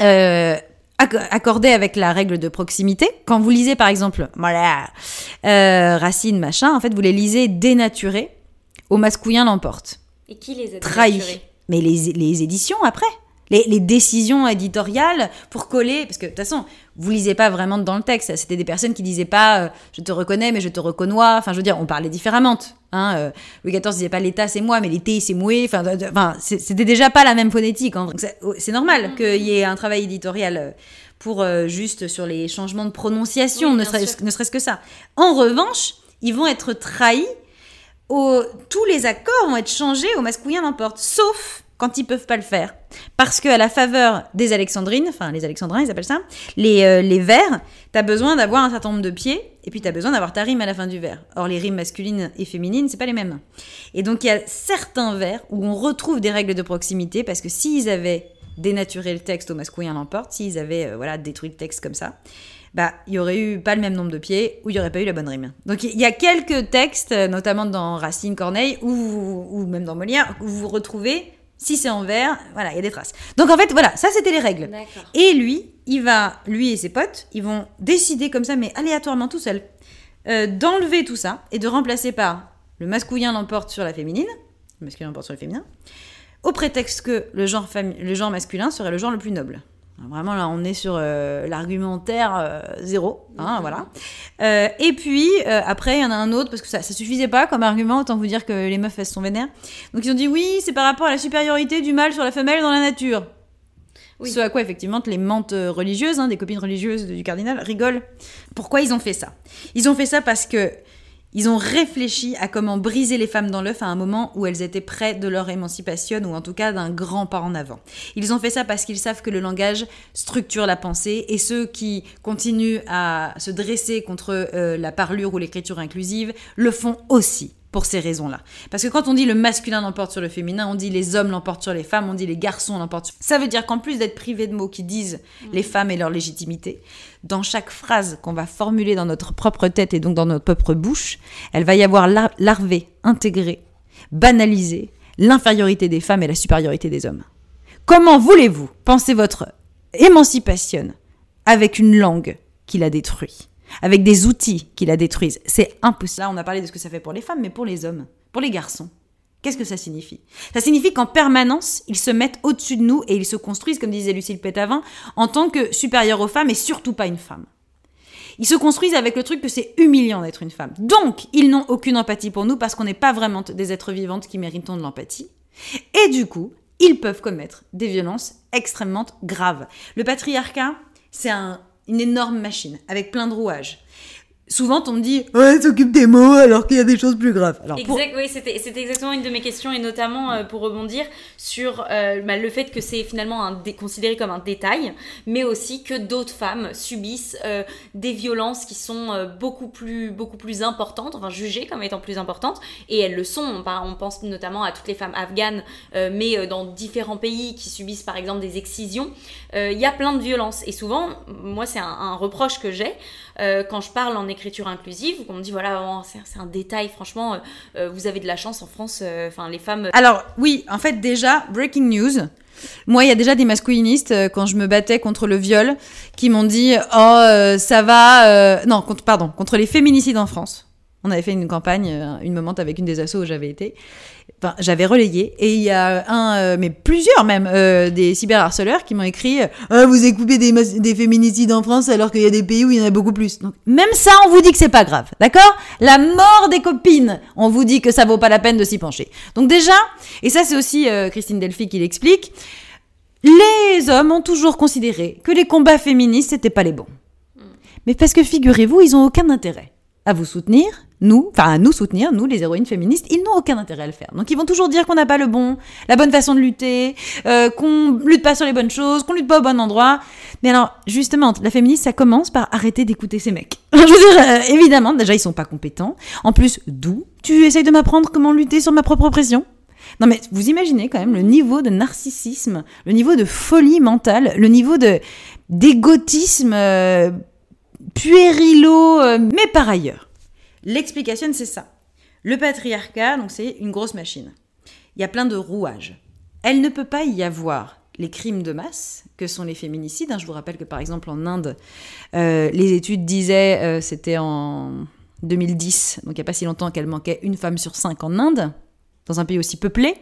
euh, acc- accordé avec la règle de proximité. Quand vous lisez, par exemple, Molière, euh, Racine, machin, en fait, vous les lisez dénaturés, au masculin l'emporte Et qui les a trahi. dénaturés Mais les, les éditions après les, les décisions éditoriales pour coller, parce que de toute façon, vous lisez pas vraiment dans le texte. C'était des personnes qui disaient pas euh, je te reconnais, mais je te reconnois. Enfin, je veux dire, on parlait différemment. Hein, euh, Louis XIV disait pas l'État c'est moi, mais l'été c'est moué. Enfin, c'était déjà pas la même phonétique. hein. Donc, c'est- normal qu'il y ait un travail éditorial euh, pour euh, juste sur les changements de prononciation, Oui, ne bien serait-ce sûr. ne serait-ce que ça. En revanche, ils vont être trahis tous les accords vont être changés au masculin n'importe, sauf quand ils peuvent pas le faire. Parce qu'à la faveur des alexandrines, enfin les alexandrins ils appellent ça, les, euh, les vers, tu as besoin d'avoir un certain nombre de pieds, et puis tu as besoin d'avoir ta rime à la fin du vers. Or les rimes masculines et féminines, c'est pas les mêmes. Et donc il y a certains vers où on retrouve des règles de proximité, parce que s'ils avaient dénaturé le texte au masculin l'emporte, s'ils avaient euh, voilà, détruit le texte comme ça, bah, il y aurait eu pas le même nombre de pieds ou il y aurait pas eu la bonne rime. Donc il y a quelques textes, notamment dans Racine, Corneille ou, ou même dans Molière, où vous retrouvez si c'est en vert, voilà, il y a des traces. Donc en fait, voilà, ça c'était les règles. Et lui, il va, lui et ses potes, ils vont décider comme ça, mais aléatoirement tout seul, euh, d'enlever tout ça et de remplacer par le masculin l'emporte sur la féminine, le masculin l'emporte sur le féminin, au prétexte que le genre, le genre masculin serait le genre le plus noble. Vraiment, là, on est sur euh, l'argumentaire euh, zéro. Hein, mhm. voilà. Euh, et puis, après, il y en a un autre, parce que ça ne suffisait pas comme argument, autant vous dire que les meufs, elles sont vénères. Donc, ils ont dit oui, c'est par rapport à la supériorité du mâle sur la femelle dans la nature. Oui. Ce à quoi, effectivement, les mentes religieuses, hein, des copines religieuses du cardinal, rigolent. Pourquoi ils ont fait ça? Ils ont fait ça parce que ils ont réfléchi à comment briser les femmes dans l'œuf à un moment où elles étaient près de leur émancipation ou en tout cas d'un grand pas en avant. Ils ont fait ça parce qu'ils savent que le langage structure la pensée et ceux qui continuent à se dresser contre euh, la parlure ou l'écriture inclusive le font aussi pour ces raisons-là. Parce que quand on dit le masculin l'emporte sur le féminin, on dit les hommes l'emportent sur les femmes, on dit les garçons l'emportent sur... Ça veut dire qu'en plus d'être privé de mots qui disent les femmes et leur légitimité, dans chaque phrase qu'on va formuler dans notre propre tête et donc dans notre propre bouche, elle va y avoir larvé, intégré, banalisé l'infériorité des femmes et la supériorité des hommes. Comment voulez-vous penser votre émancipation avec une langue qui la détruit? Avec des outils qui la détruisent. C'est impossible. Là, on a parlé de ce que ça fait pour les femmes, mais pour les hommes, pour les garçons. Qu'est-ce que ça signifie? Ça signifie qu'en permanence, ils se mettent au-dessus de nous et ils se construisent, comme disait Lucille Pétavin, en tant que supérieurs aux femmes et surtout pas une femme. Ils se construisent avec le truc que c'est humiliant d'être une femme. Donc, ils n'ont aucune empathie pour nous parce qu'on n'est pas vraiment des êtres vivantes qui méritons de l'empathie. Et du coup, ils peuvent commettre des violences extrêmement graves. Le patriarcat, c'est un une énorme machine avec plein de rouages. Souvent, on me dit Ouais, s'occupe des mots alors qu'il y a des choses plus graves. Alors, exact, oui, c'était exactement une de mes questions, et notamment euh, pour rebondir sur euh, bah, le fait que c'est finalement un considéré comme un détail, mais aussi que d'autres femmes subissent euh, des violences qui sont beaucoup, plus, beaucoup plus importantes, enfin jugées comme étant plus importantes, et elles le sont. On, pense notamment à toutes les femmes afghanes, mais dans différents pays qui subissent par exemple des excisions. Il y a plein de violences, et souvent, moi, c'est un, un, reproche que j'ai quand je parle en écriture inclusive, on me dit voilà, oh, c'est un détail, franchement, euh, euh, vous avez de la chance en France, euh, enfin les femmes. Alors oui, en fait déjà, breaking news. Moi, il y a déjà des masculinistes quand je me battais contre le viol qui m'ont dit oh ça va non contre pardon contre les féminicides en France. On avait fait une campagne, une moment avec une des assos où j'avais été enfin, j'avais relayé et il y a un, euh, mais plusieurs même, euh, des cyberharceleurs qui m'ont écrit ah, Vous écoutez des, des féminicides en France alors qu'il y a des pays où il y en a beaucoup plus. Donc, même ça, on vous dit que c'est pas grave, d'accord? La mort des copines, on vous dit que ça vaut pas la peine de s'y pencher. Donc, déjà, et ça, c'est aussi euh, Christine Delphi qui l'explique les hommes ont toujours considéré que les combats féministes, n'étaient pas les bons. Mais parce que figurez-vous, ils ont aucun intérêt à vous soutenir, nous, enfin à nous soutenir, nous les héroïnes féministes, ils n'ont aucun intérêt à le faire. Donc ils vont toujours dire qu'on n'a pas le bon, la bonne façon de lutter, euh, qu'on lutte pas sur les bonnes choses, qu'on lutte pas au bon endroit. Mais alors justement, la féministe, ça commence par arrêter d'écouter ces mecs. Je veux dire, euh, évidemment, déjà ils sont pas compétents. En plus, d'où tu essayes de m'apprendre comment lutter sur ma propre pression non mais vous imaginez quand même le niveau de narcissisme, le niveau de folie mentale, le niveau de d'égotisme euh, puérilo, euh, mais par ailleurs. L'explication, c'est ça. Le patriarcat, donc c'est une grosse machine. Il y a plein de rouages. Elle ne peut pas y avoir les crimes de masse, que sont les féminicides. Hein. Je vous rappelle que par exemple en Inde, euh, les études disaient, euh, c'était en 2010, donc il n'y a pas si longtemps qu'elle manquait une femme sur cinq en Inde, dans un pays aussi peuplé,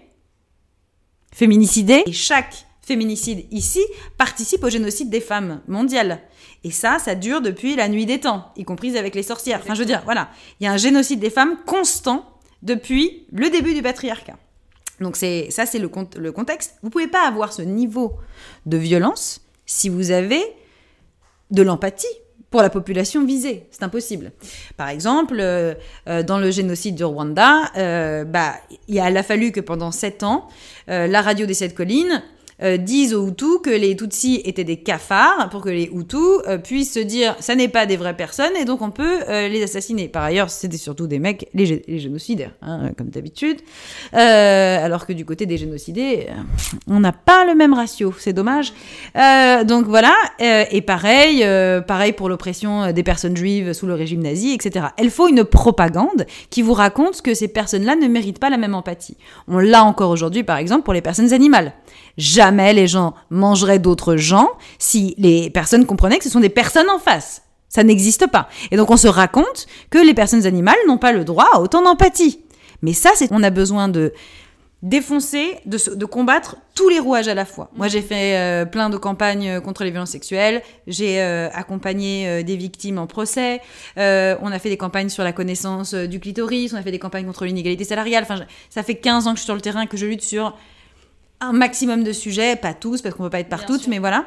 féminicidé. Et chaque féminicide ici participe au génocide des femmes mondiales. Et ça, ça dure depuis la nuit des temps, y compris avec les sorcières. Enfin, je veux dire, voilà, il y a un génocide des femmes constant depuis le début du patriarcat. Donc c'est ça, c'est le, le contexte. Vous pouvez pas avoir ce niveau de violence si vous avez de l'empathie pour la population visée. C'est impossible. Par exemple, euh, euh, dans le génocide du Rwanda, euh, bah, il a fallu que pendant sept ans, la radio des sept collines euh, disent aux Hutus que les Tutsis étaient des cafards pour que les Hutus euh, puissent se dire ça n'est pas des vraies personnes et donc on peut euh, les assassiner. Par ailleurs, c'était surtout des mecs, les, gé- les génocidaires, hein, comme d'habitude. Alors que du côté des génocidés, on n'a pas le même ratio, c'est dommage. Donc voilà, et pareil, pareil pour l'oppression des personnes juives sous le régime nazi, etc. Il faut une propagande qui vous raconte que ces personnes-là ne méritent pas la même empathie. On l'a encore aujourd'hui, par exemple, pour les personnes animales. Les gens mangeraient d'autres gens si les personnes comprenaient que ce sont des personnes en face. Ça n'existe pas. Et donc on se raconte que les personnes animales n'ont pas le droit à autant d'empathie. Mais ça, c'est on a besoin de défoncer, de, combattre tous les rouages à la fois. Moi, j'ai fait euh, plein de campagnes euh, contre les violences sexuelles. J'ai euh, accompagné des victimes en procès. On a fait des campagnes sur la connaissance du clitoris. On a fait des campagnes contre l'inégalité salariale. Enfin, ça fait 15 ans que je suis sur le terrain, que je lutte sur un maximum de sujets, pas tous, parce qu'on peut pas être partout, mais voilà,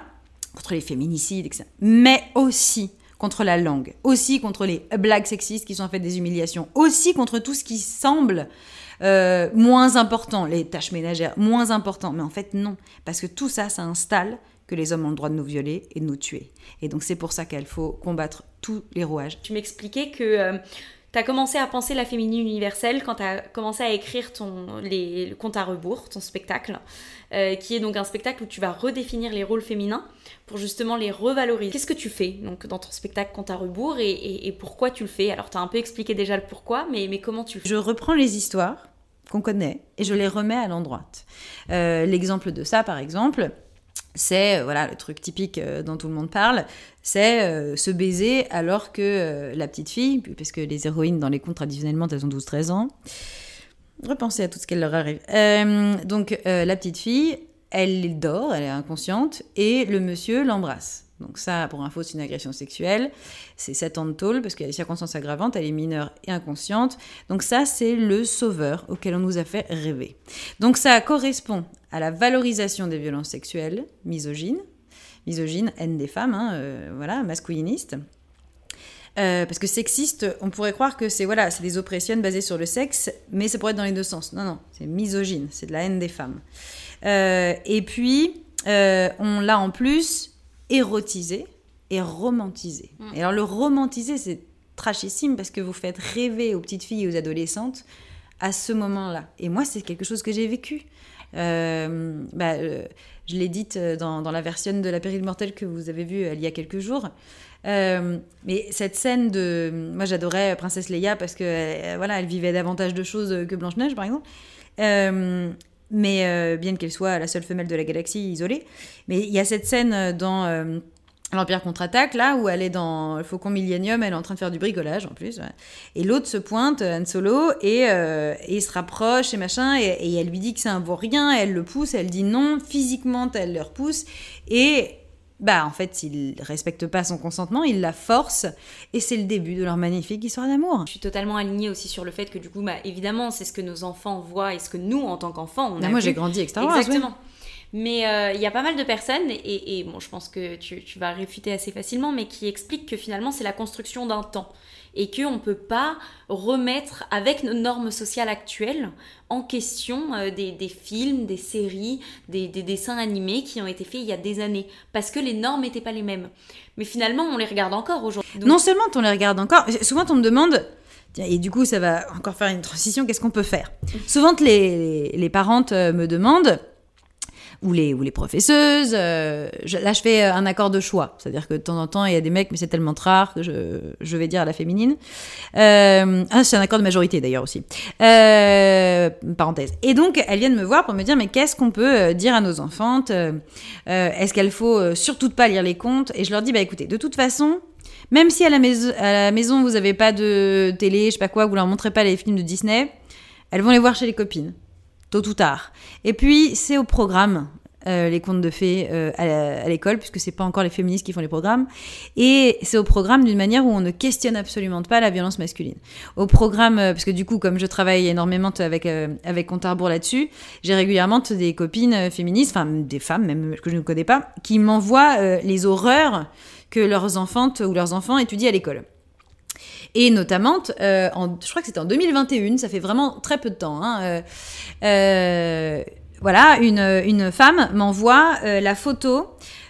contre les féminicides, etc. Mais aussi contre la langue, aussi contre les blagues sexistes qui sont en fait des humiliations, aussi contre tout ce qui semble euh, moins important, les tâches ménagères moins important, mais en fait non, parce que tout ça, ça installe que les hommes ont le droit de nous violer et de nous tuer. Et donc c'est pour ça qu'il faut combattre tous les rouages. Tu m'expliquais que tu as commencé à penser la féminine universelle quand tu as commencé à écrire ton, le compte à rebours, ton spectacle, euh, qui est donc un spectacle où tu vas redéfinir les rôles féminins pour justement les revaloriser. Qu'est-ce que tu fais donc dans ton spectacle compte à rebours et, pourquoi tu le fais? Alors tu as un peu expliqué déjà le pourquoi, mais, mais comment tu le fais? Je reprends les histoires qu'on connaît et je les remets à l'endroit. Euh, L'exemple de ça, par exemple, c'est euh, voilà le truc typique euh, dont tout le monde parle, c'est euh, se baiser alors que la petite fille, parce que les héroïnes dans les contes traditionnellement elles ont 12-13 ans, repensez à tout ce qu'elle leur arrive. Donc la petite fille, elle dort, elle est inconsciente et le monsieur l'embrasse. Donc ça, pour info, c'est une agression sexuelle. C'est 7 ans de tôle parce qu'il y a des circonstances aggravantes. Elle est mineure et inconsciente. Donc ça, c'est le sauveur auquel on nous a fait rêver. Donc ça correspond à la valorisation des violences sexuelles misogynes. Misogyne, haine des femmes, hein, euh, voilà, masculiniste. Euh, parce que sexiste, on pourrait croire que c'est voilà, c'est des oppressions basées sur le sexe, mais ça pourrait être dans les deux sens. Non, non, c'est misogyne, c'est de la haine des femmes. Euh, et puis, on l'a en plus érotisé et romantisé. Et alors, le romantiser, c'est trashissime parce que vous faites rêver aux petites filles et aux adolescentes à ce moment-là. Et moi, c'est quelque chose que j'ai vécu. Euh, bah, euh, je l'ai dite euh, dans, dans la version de La Pérille mortelle que vous avez vue il y a quelques jours. Euh, mais cette scène de. Moi, j'adorais Princesse Leia parce que voilà, elle vivait davantage de choses que Blanche-Neige, par exemple. Mais euh, bien qu'elle soit la seule femelle de la galaxie isolée. Mais il y a cette scène euh, dans euh, l'Empire contre-attaque, là, où elle est dans le Faucon Millennium, elle est en train de faire du bricolage en plus. Et l'autre se pointe, Han Solo, et, se rapproche et machin, et, elle lui dit que c'est un vaurien, et elle le pousse, elle dit non, physiquement elle le repousse, et bah en fait, il respecte pas son consentement, il la force, et c'est le début de leur magnifique histoire d'amour. Je suis totalement alignée aussi sur le fait que du coup, bah, évidemment, c'est ce que nos enfants voient et ce que nous, en tant qu'enfants, on Ah, a moi, j'ai grandi avec Star Wars, Exactement. Mais euh, il y a pas mal de personnes, et, et bon, je pense que tu, tu vas réfuter assez facilement, mais qui expliquent que finalement, c'est la construction d'un temps. Et qu'on ne peut pas remettre, avec nos normes sociales actuelles, en question euh, des, des films, des séries, des, des dessins animés qui ont été faits il y a des années. Parce que les normes n'étaient pas les mêmes. Mais finalement, on les regarde encore aujourd'hui. Non seulement on les regarde encore, souvent on me demande, et du coup ça va encore faire une transition, qu'est-ce qu'on peut faire? Souvent les, les, les parentes euh, me demandent, ou les, ou les professeuses, euh, je- là je fais un accord de choix, c'est-à-dire que de temps en temps il y a des mecs, mais c'est tellement rare que je, je vais dire à la féminine. Euh, ah, c'est un accord de majorité d'ailleurs aussi. Euh, parenthèse. Et donc elles viennent me voir pour me dire, mais qu'est-ce qu'on peut euh, dire à nos enfantes Euh, euh, Est-ce qu'il faut euh, surtout pas lire les contes? Et je leur dis, bah écoutez, de toute façon, même si à la, maison, à la maison vous avez pas de télé, je sais pas quoi, vous leur montrez pas les films de Disney, elles vont les voir chez les copines, tôt ou tard. Et puis c'est au programme. euh, les contes de fées euh, à l'école, puisque c'est pas encore les féministes qui font les programmes. Et c'est au programme d'une manière où on ne questionne absolument pas la violence masculine. Au programme, euh, parce que du coup, comme je travaille énormément avec, euh, avec rebours là-dessus, j'ai régulièrement des copines euh, féministes, enfin des femmes même que je ne connais pas, qui m'envoient euh, les horreurs que leurs enfants ou leurs enfants étudient à l'école. Et notamment, euh, en, je crois que c'était en 2021, ça fait vraiment très peu de temps, hein, euh, euh, voilà, une, une femme m'envoie euh, la photo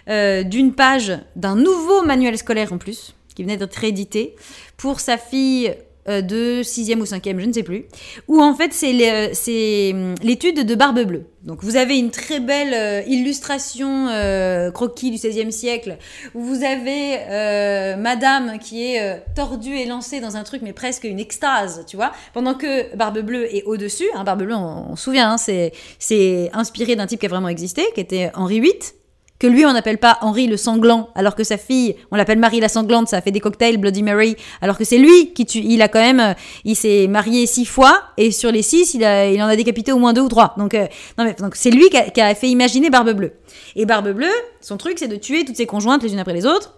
d'une page d'un nouveau manuel scolaire en plus, qui venait d'être réédité, pour sa fille de 6e ou 5e, je ne sais plus, où en fait c'est euh, hum, l'étude de Barbe Bleue. Donc vous avez une très belle euh, illustration euh, croquis du 16e siècle, où vous avez euh, Madame qui est euh, tordue et lancée dans un truc, mais presque une extase, tu vois, pendant que Barbe Bleue est au-dessus. Hein, Barbe Bleue, on, se souvient, hein, c'est inspiré d'un type qui a vraiment existé, qui était Henri VIII que lui on n'appelle pas Henri le sanglant, alors que sa fille, on l'appelle Marie la sanglante, ça a fait des cocktails Bloody Mary, alors que c'est lui qui tue, il a quand même, euh, il s'est marié six fois, et sur les six, il, a, il en a décapité au moins deux ou trois. Donc, euh, non mais, donc c'est lui qui a, fait imaginer Barbe Bleue. Et Barbe Bleue, son truc c'est de tuer toutes ses conjointes les unes après les autres,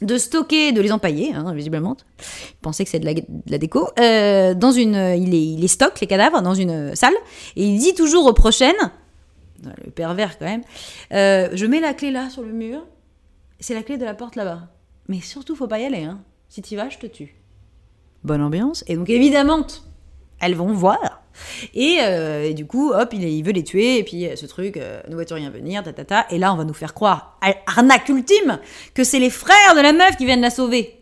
de stocker, de les empailler, hein, visiblement. Il pensait que c'est de la, déco. Euh, dans une, il les, il les stocke les cadavres dans une salle et il dit toujours aux prochaines, le pervers quand même, euh, je mets la clé là sur le mur. C'est la clé de la porte là-bas. Mais surtout, faut pas y aller. Hein. Si tu vas, je te tue. Bonne ambiance. Et donc évidemment, elles vont voir. Et, euh, du coup, hop, il, veut les tuer. Et puis ce truc, euh, ne vois-tu rien venir, ta, ta, ta. Et là, on va nous faire croire, arnaque ultime, que c'est les frères de la meuf qui viennent la sauver.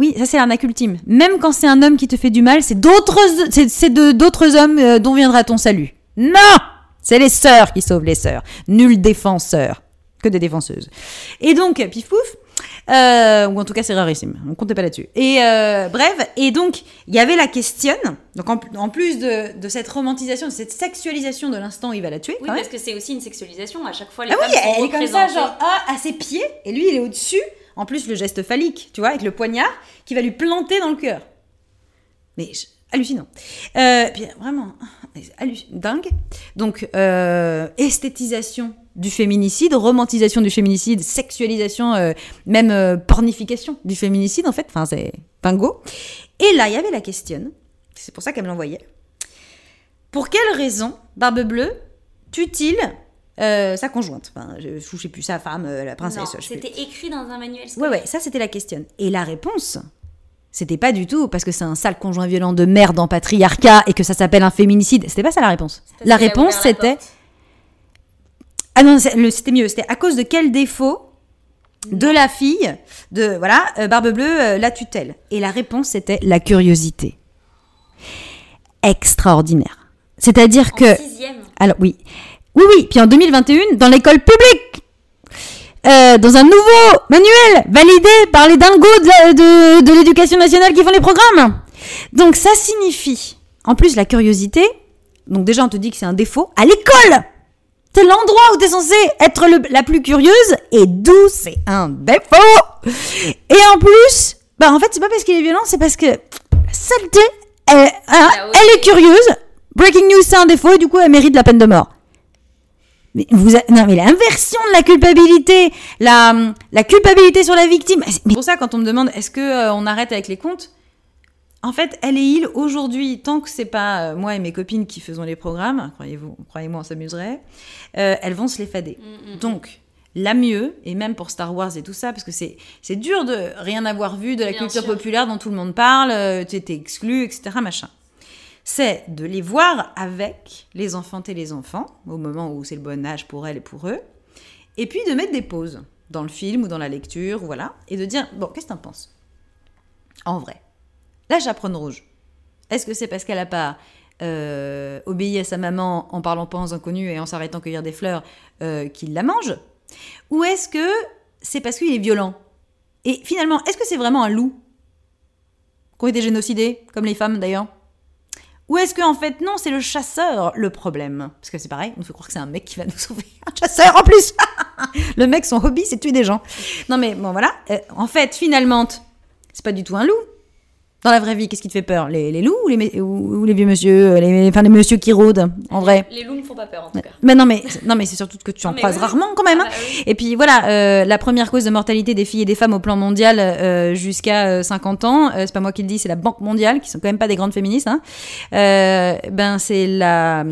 Oui, ça c'est l'arnaque ultime. Même quand c'est un homme qui te fait du mal, c'est d'autres, c'est, d'autres hommes euh, dont viendra ton salut. Non, c'est les sœurs qui sauvent les sœurs. Nul défenseur, que des défenseuses. Et donc, pif pouf. euh, ou en tout cas, c'est rarissime. On comptait pas là-dessus. Et euh, bref, et donc, il y avait la question. Donc, en, en plus de, de cette romantisation, de cette sexualisation de l'instant où il va la tuer. Oui, parce que c'est aussi une sexualisation. À chaque fois, les Ah oui, sont elle est comme ça, genre à, à ses pieds, et lui il est au-dessus. En plus, le geste phallique, tu vois, avec le poignard, qui va lui planter dans le cœur. Mais je- hallucinant. Euh, puis vraiment, dingue. Donc, euh, esthétisation du féminicide, romantisation du féminicide, sexualisation, euh, même euh, pornification du féminicide, en fait. Enfin, c'est pingo. Et là, il y avait la question, c'est pour ça qu'elle me l'envoyait. Pour quelle raison Barbe Bleue tue-t-il euh, sa conjointe? Enfin, je, je sais plus, sa femme, euh, la princesse. C'était écrit dans un manuel Ouais, scolaire. ouais, ça c'était la question. Et la réponse, c'était pas du tout parce que c'est un sale conjoint violent de merde en patriarcat et que ça s'appelle un féminicide. C'était pas ça la réponse. La réponse c'était. Ah non, c'était mieux. C'était à cause de quel défaut de la fille de voilà euh, Barbe Bleue euh, la tutelle? Et la réponse c'était la curiosité. Extraordinaire. C'est-à-dire que. Sixième. Alors oui. Oui, oui. Puis en 2021, dans l'école publique, euh, dans un nouveau manuel validé par les dingos de la- de, de l'éducation nationale qui font les programmes. Donc ça signifie, en plus la curiosité, donc déjà on te dit que c'est un défaut, à l'école C'est l'endroit où tu es censé être le- la plus curieuse, et d'où c'est un défaut. Et en plus, bah en fait c'est pas parce qu'il est violent, c'est parce que la saleté, elle, hein, La haute- elle est curieuse, breaking news c'est un défaut, et du coup elle mérite la peine de mort. Mais vous a- non mais l'inversion de la culpabilité, la, la culpabilité sur la victime. C'est mais pour ça quand on me demande est-ce que euh, on arrête avec les comptes, en fait elle et il aujourd'hui tant que c'est pas euh, moi et mes copines qui faisons les programmes, croyez-vous, croyez-moi on s'amuserait, euh, elles vont se les fader. Donc la mieux et même pour Star Wars et tout ça parce que c'est c'est dur de rien avoir vu de la Bien culture sûr. populaire dont tout le monde parle, euh, tu étais exclu etc machin c'est de les voir avec les enfanter les enfants, au moment où c'est le bon âge pour elles et pour eux, et puis de mettre des pauses dans le film ou dans la lecture, voilà, et de dire, bon, qu'est-ce que t'en penses? En vrai. La chaperonne rouge, est-ce que c'est parce qu'elle n'a pas euh, obéi à sa maman en parlant pas aux inconnus et en s'arrêtant cueillir des fleurs euh, qu'il la mange? Ou est-ce que c'est parce qu'il est violent? Et finalement, est-ce que c'est vraiment un loup? Qui ont été génocidés, comme les femmes d'ailleurs? Ou est-ce que en fait non, c'est le chasseur le problème? Parce que c'est pareil, on fait croire que c'est un mec qui va nous sauver. Un chasseur en plus Le mec, son hobby, c'est tuer des gens. Non mais bon voilà, Euh, en fait finalement, c'est pas du tout un loup. Dans la vraie vie, qu'est-ce qui te fait peur? Les, les loups ou les, mé- ou, ou les vieux monsieur, euh, les, enfin les monsieur qui rôdent, en vrai? Les loups me font pas peur en tout cas. Mais non, mais, non, mais c'est surtout que tu en croises oui. rarement quand même. Ah hein. bah oui. Et puis voilà, euh, la première cause de mortalité des filles et des femmes au plan mondial euh, jusqu'à euh, 50 ans, euh, c'est pas moi qui le dis, c'est la Banque mondiale, qui sont quand même pas des grandes féministes. Hein. Ben c'est la,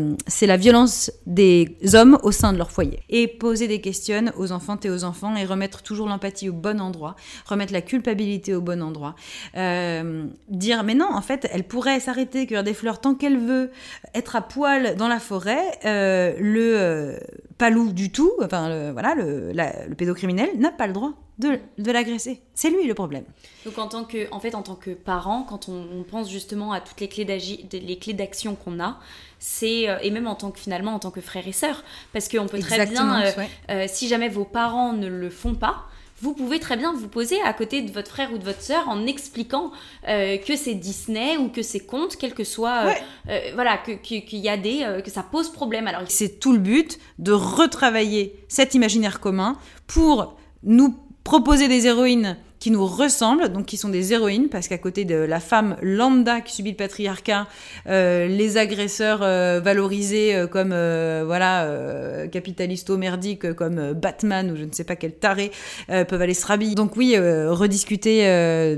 violence des hommes au sein de leur foyer. Et poser des questions aux enfantes et aux enfants et remettre toujours l'empathie au bon endroit, remettre la culpabilité au bon endroit, Euh, dire mais non, en fait, elle pourrait s'arrêter, cueillir des fleurs tant qu'elle veut, être à poil dans la forêt, euh, le euh, pas loup du tout, enfin le, voilà, le, la- le pédocriminel n'a pas le droit de, de l'agresser. C'est lui le problème. Donc en tant que, en fait, en tant que parent, quand on, on pense justement à toutes les clés d'action qu'on a, c'est euh, et même en tant que finalement en tant que frère et sœur, parce qu'on peut très Exactement, bien, euh, ouais. si jamais vos parents ne le font pas. Vous pouvez très bien vous poser à côté de votre frère ou de votre sœur en expliquant euh, que c'est Disney ou que c'est conte, quel que soit, euh, Ouais. euh, voilà, que- que- qu'il y a des, euh, que ça pose problème. Alors C'est tout le but de retravailler cet imaginaire commun pour nous proposer des héroïnes qui nous ressemblent, donc qui sont des héroïnes, parce qu'à côté de la femme lambda qui subit le patriarcat, euh, les agresseurs euh, valorisés euh, comme euh, voilà euh, capitalisto-merdiques euh, comme Batman ou je ne sais pas quel taré peuvent aller se rhabiller. Donc oui, rediscuter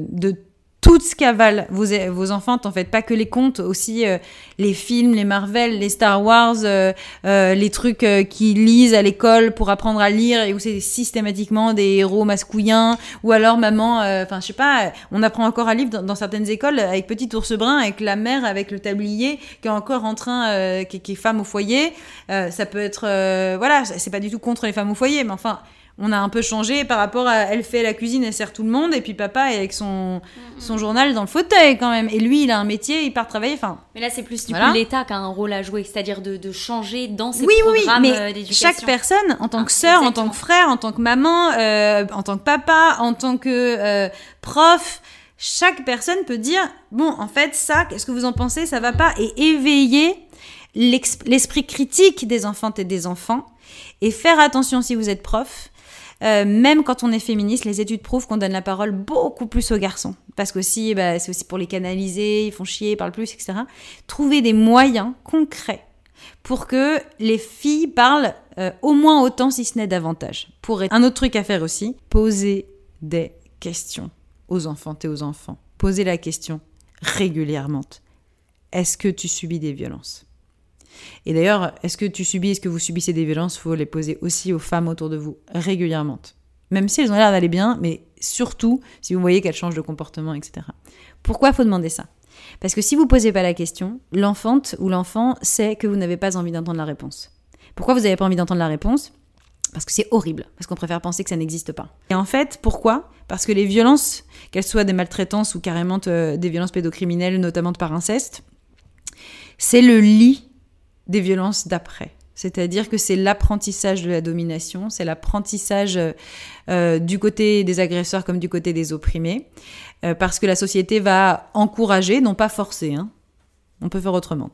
de tout ce qu'avalent vos, enfants, en fait, pas que les contes, aussi euh, les films, les Marvel, les Star Wars, euh, euh, les trucs euh, qu'ils lisent à l'école pour apprendre à lire et où c'est systématiquement des héros masculins, ou alors maman, euh, enfin je sais pas, euh, on apprend encore à lire dans, certaines écoles avec petit ours brun, avec la mère avec le tablier qui est encore en train, qui, qui est femme au foyer. Ça peut être, voilà, c'est pas du tout contre les femmes au foyer, mais enfin on a un peu changé par rapport à elle fait la cuisine, elle sert tout le monde, et puis papa est avec son, son journal dans le fauteuil quand même. Et lui, il a un métier, il part travailler. Enfin, Mais là, c'est plus du Voilà. coup l'État qui a un rôle à jouer, c'est-à-dire de, de changer dans ses oui, oui, oui, programmes mais euh, d'éducation. chaque personne, en tant Ah, que sœur, en tant que frère, en tant que maman, euh, en tant que papa, en tant que euh, prof, chaque personne peut dire bon, en fait, ça, qu'est-ce que vous en pensez Ça va pas Et éveiller l'esprit critique des enfantes et des enfants et faire attention si vous êtes prof. euh, même quand on est féministe, les études prouvent qu'on donne la parole beaucoup plus aux garçons. Parce qu'aussi, bah, c'est aussi pour les canaliser, ils font chier, ils parlent plus, etc. Trouver des moyens concrets pour que les filles parlent euh, au moins autant, si ce n'est davantage. Pour un autre truc à faire aussi, poser des questions aux enfantes et aux enfants. Poser la question régulièrement. Est-ce que tu subis des violences? Et d'ailleurs, est-ce que tu subis, est-ce que vous subissez des violences faut les poser aussi aux femmes autour de vous régulièrement. Même si elles ont l'air d'aller bien, mais surtout si vous voyez qu'elles changent de comportement, etc. Pourquoi faut demander ça? Parce que si vous posez pas la question, l'enfante ou l'enfant sait que vous n'avez pas envie d'entendre la réponse. Pourquoi vous n'avez pas envie d'entendre la réponse? Parce que c'est horrible, parce qu'on préfère penser que ça n'existe pas. Et en fait, pourquoi? Parce que les violences, qu'elles soient des maltraitances ou carrément euh, des violences pédocriminelles, notamment par inceste, c'est le lit des violences d'après. C'est-à-dire que c'est l'apprentissage de la domination, c'est l'apprentissage euh, du côté des agresseurs comme du côté des opprimés, euh, parce que la société va encourager, non pas forcer, hein. on peut faire autrement.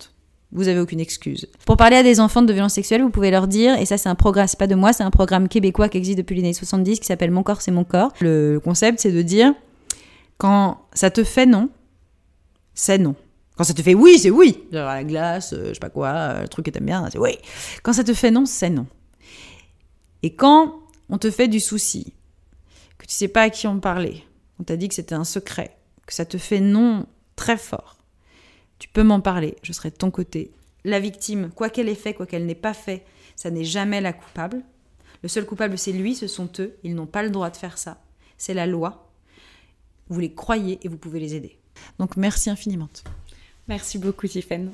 Vous avez aucune excuse. Pour parler à des enfants de violences sexuelles, vous pouvez leur dire, et ça c'est un programme, c'est pas de moi, c'est un programme québécois qui existe depuis les années 70 qui s'appelle Mon corps c'est mon corps. Le concept c'est de dire, quand ça te fait non, c'est non. Quand ça te fait oui, c'est oui. Genre la glace, euh, je sais pas quoi, euh, le truc que t'aimes bien, c'est oui. Quand ça te fait non, c'est non. Et quand on te fait du souci, que tu sais pas à qui en parler, on t'a dit que c'était un secret, que ça te fait non très fort, tu peux m'en parler, je serai de ton côté. La victime, quoi qu'elle ait fait, quoi qu'elle n'ait pas fait, ça n'est jamais la coupable. Le seul coupable, c'est lui, ce sont eux. Ils n'ont pas le droit de faire ça. C'est la loi. Vous les croyez et vous pouvez les aider. Donc merci infiniment. Merci beaucoup, Tiffany.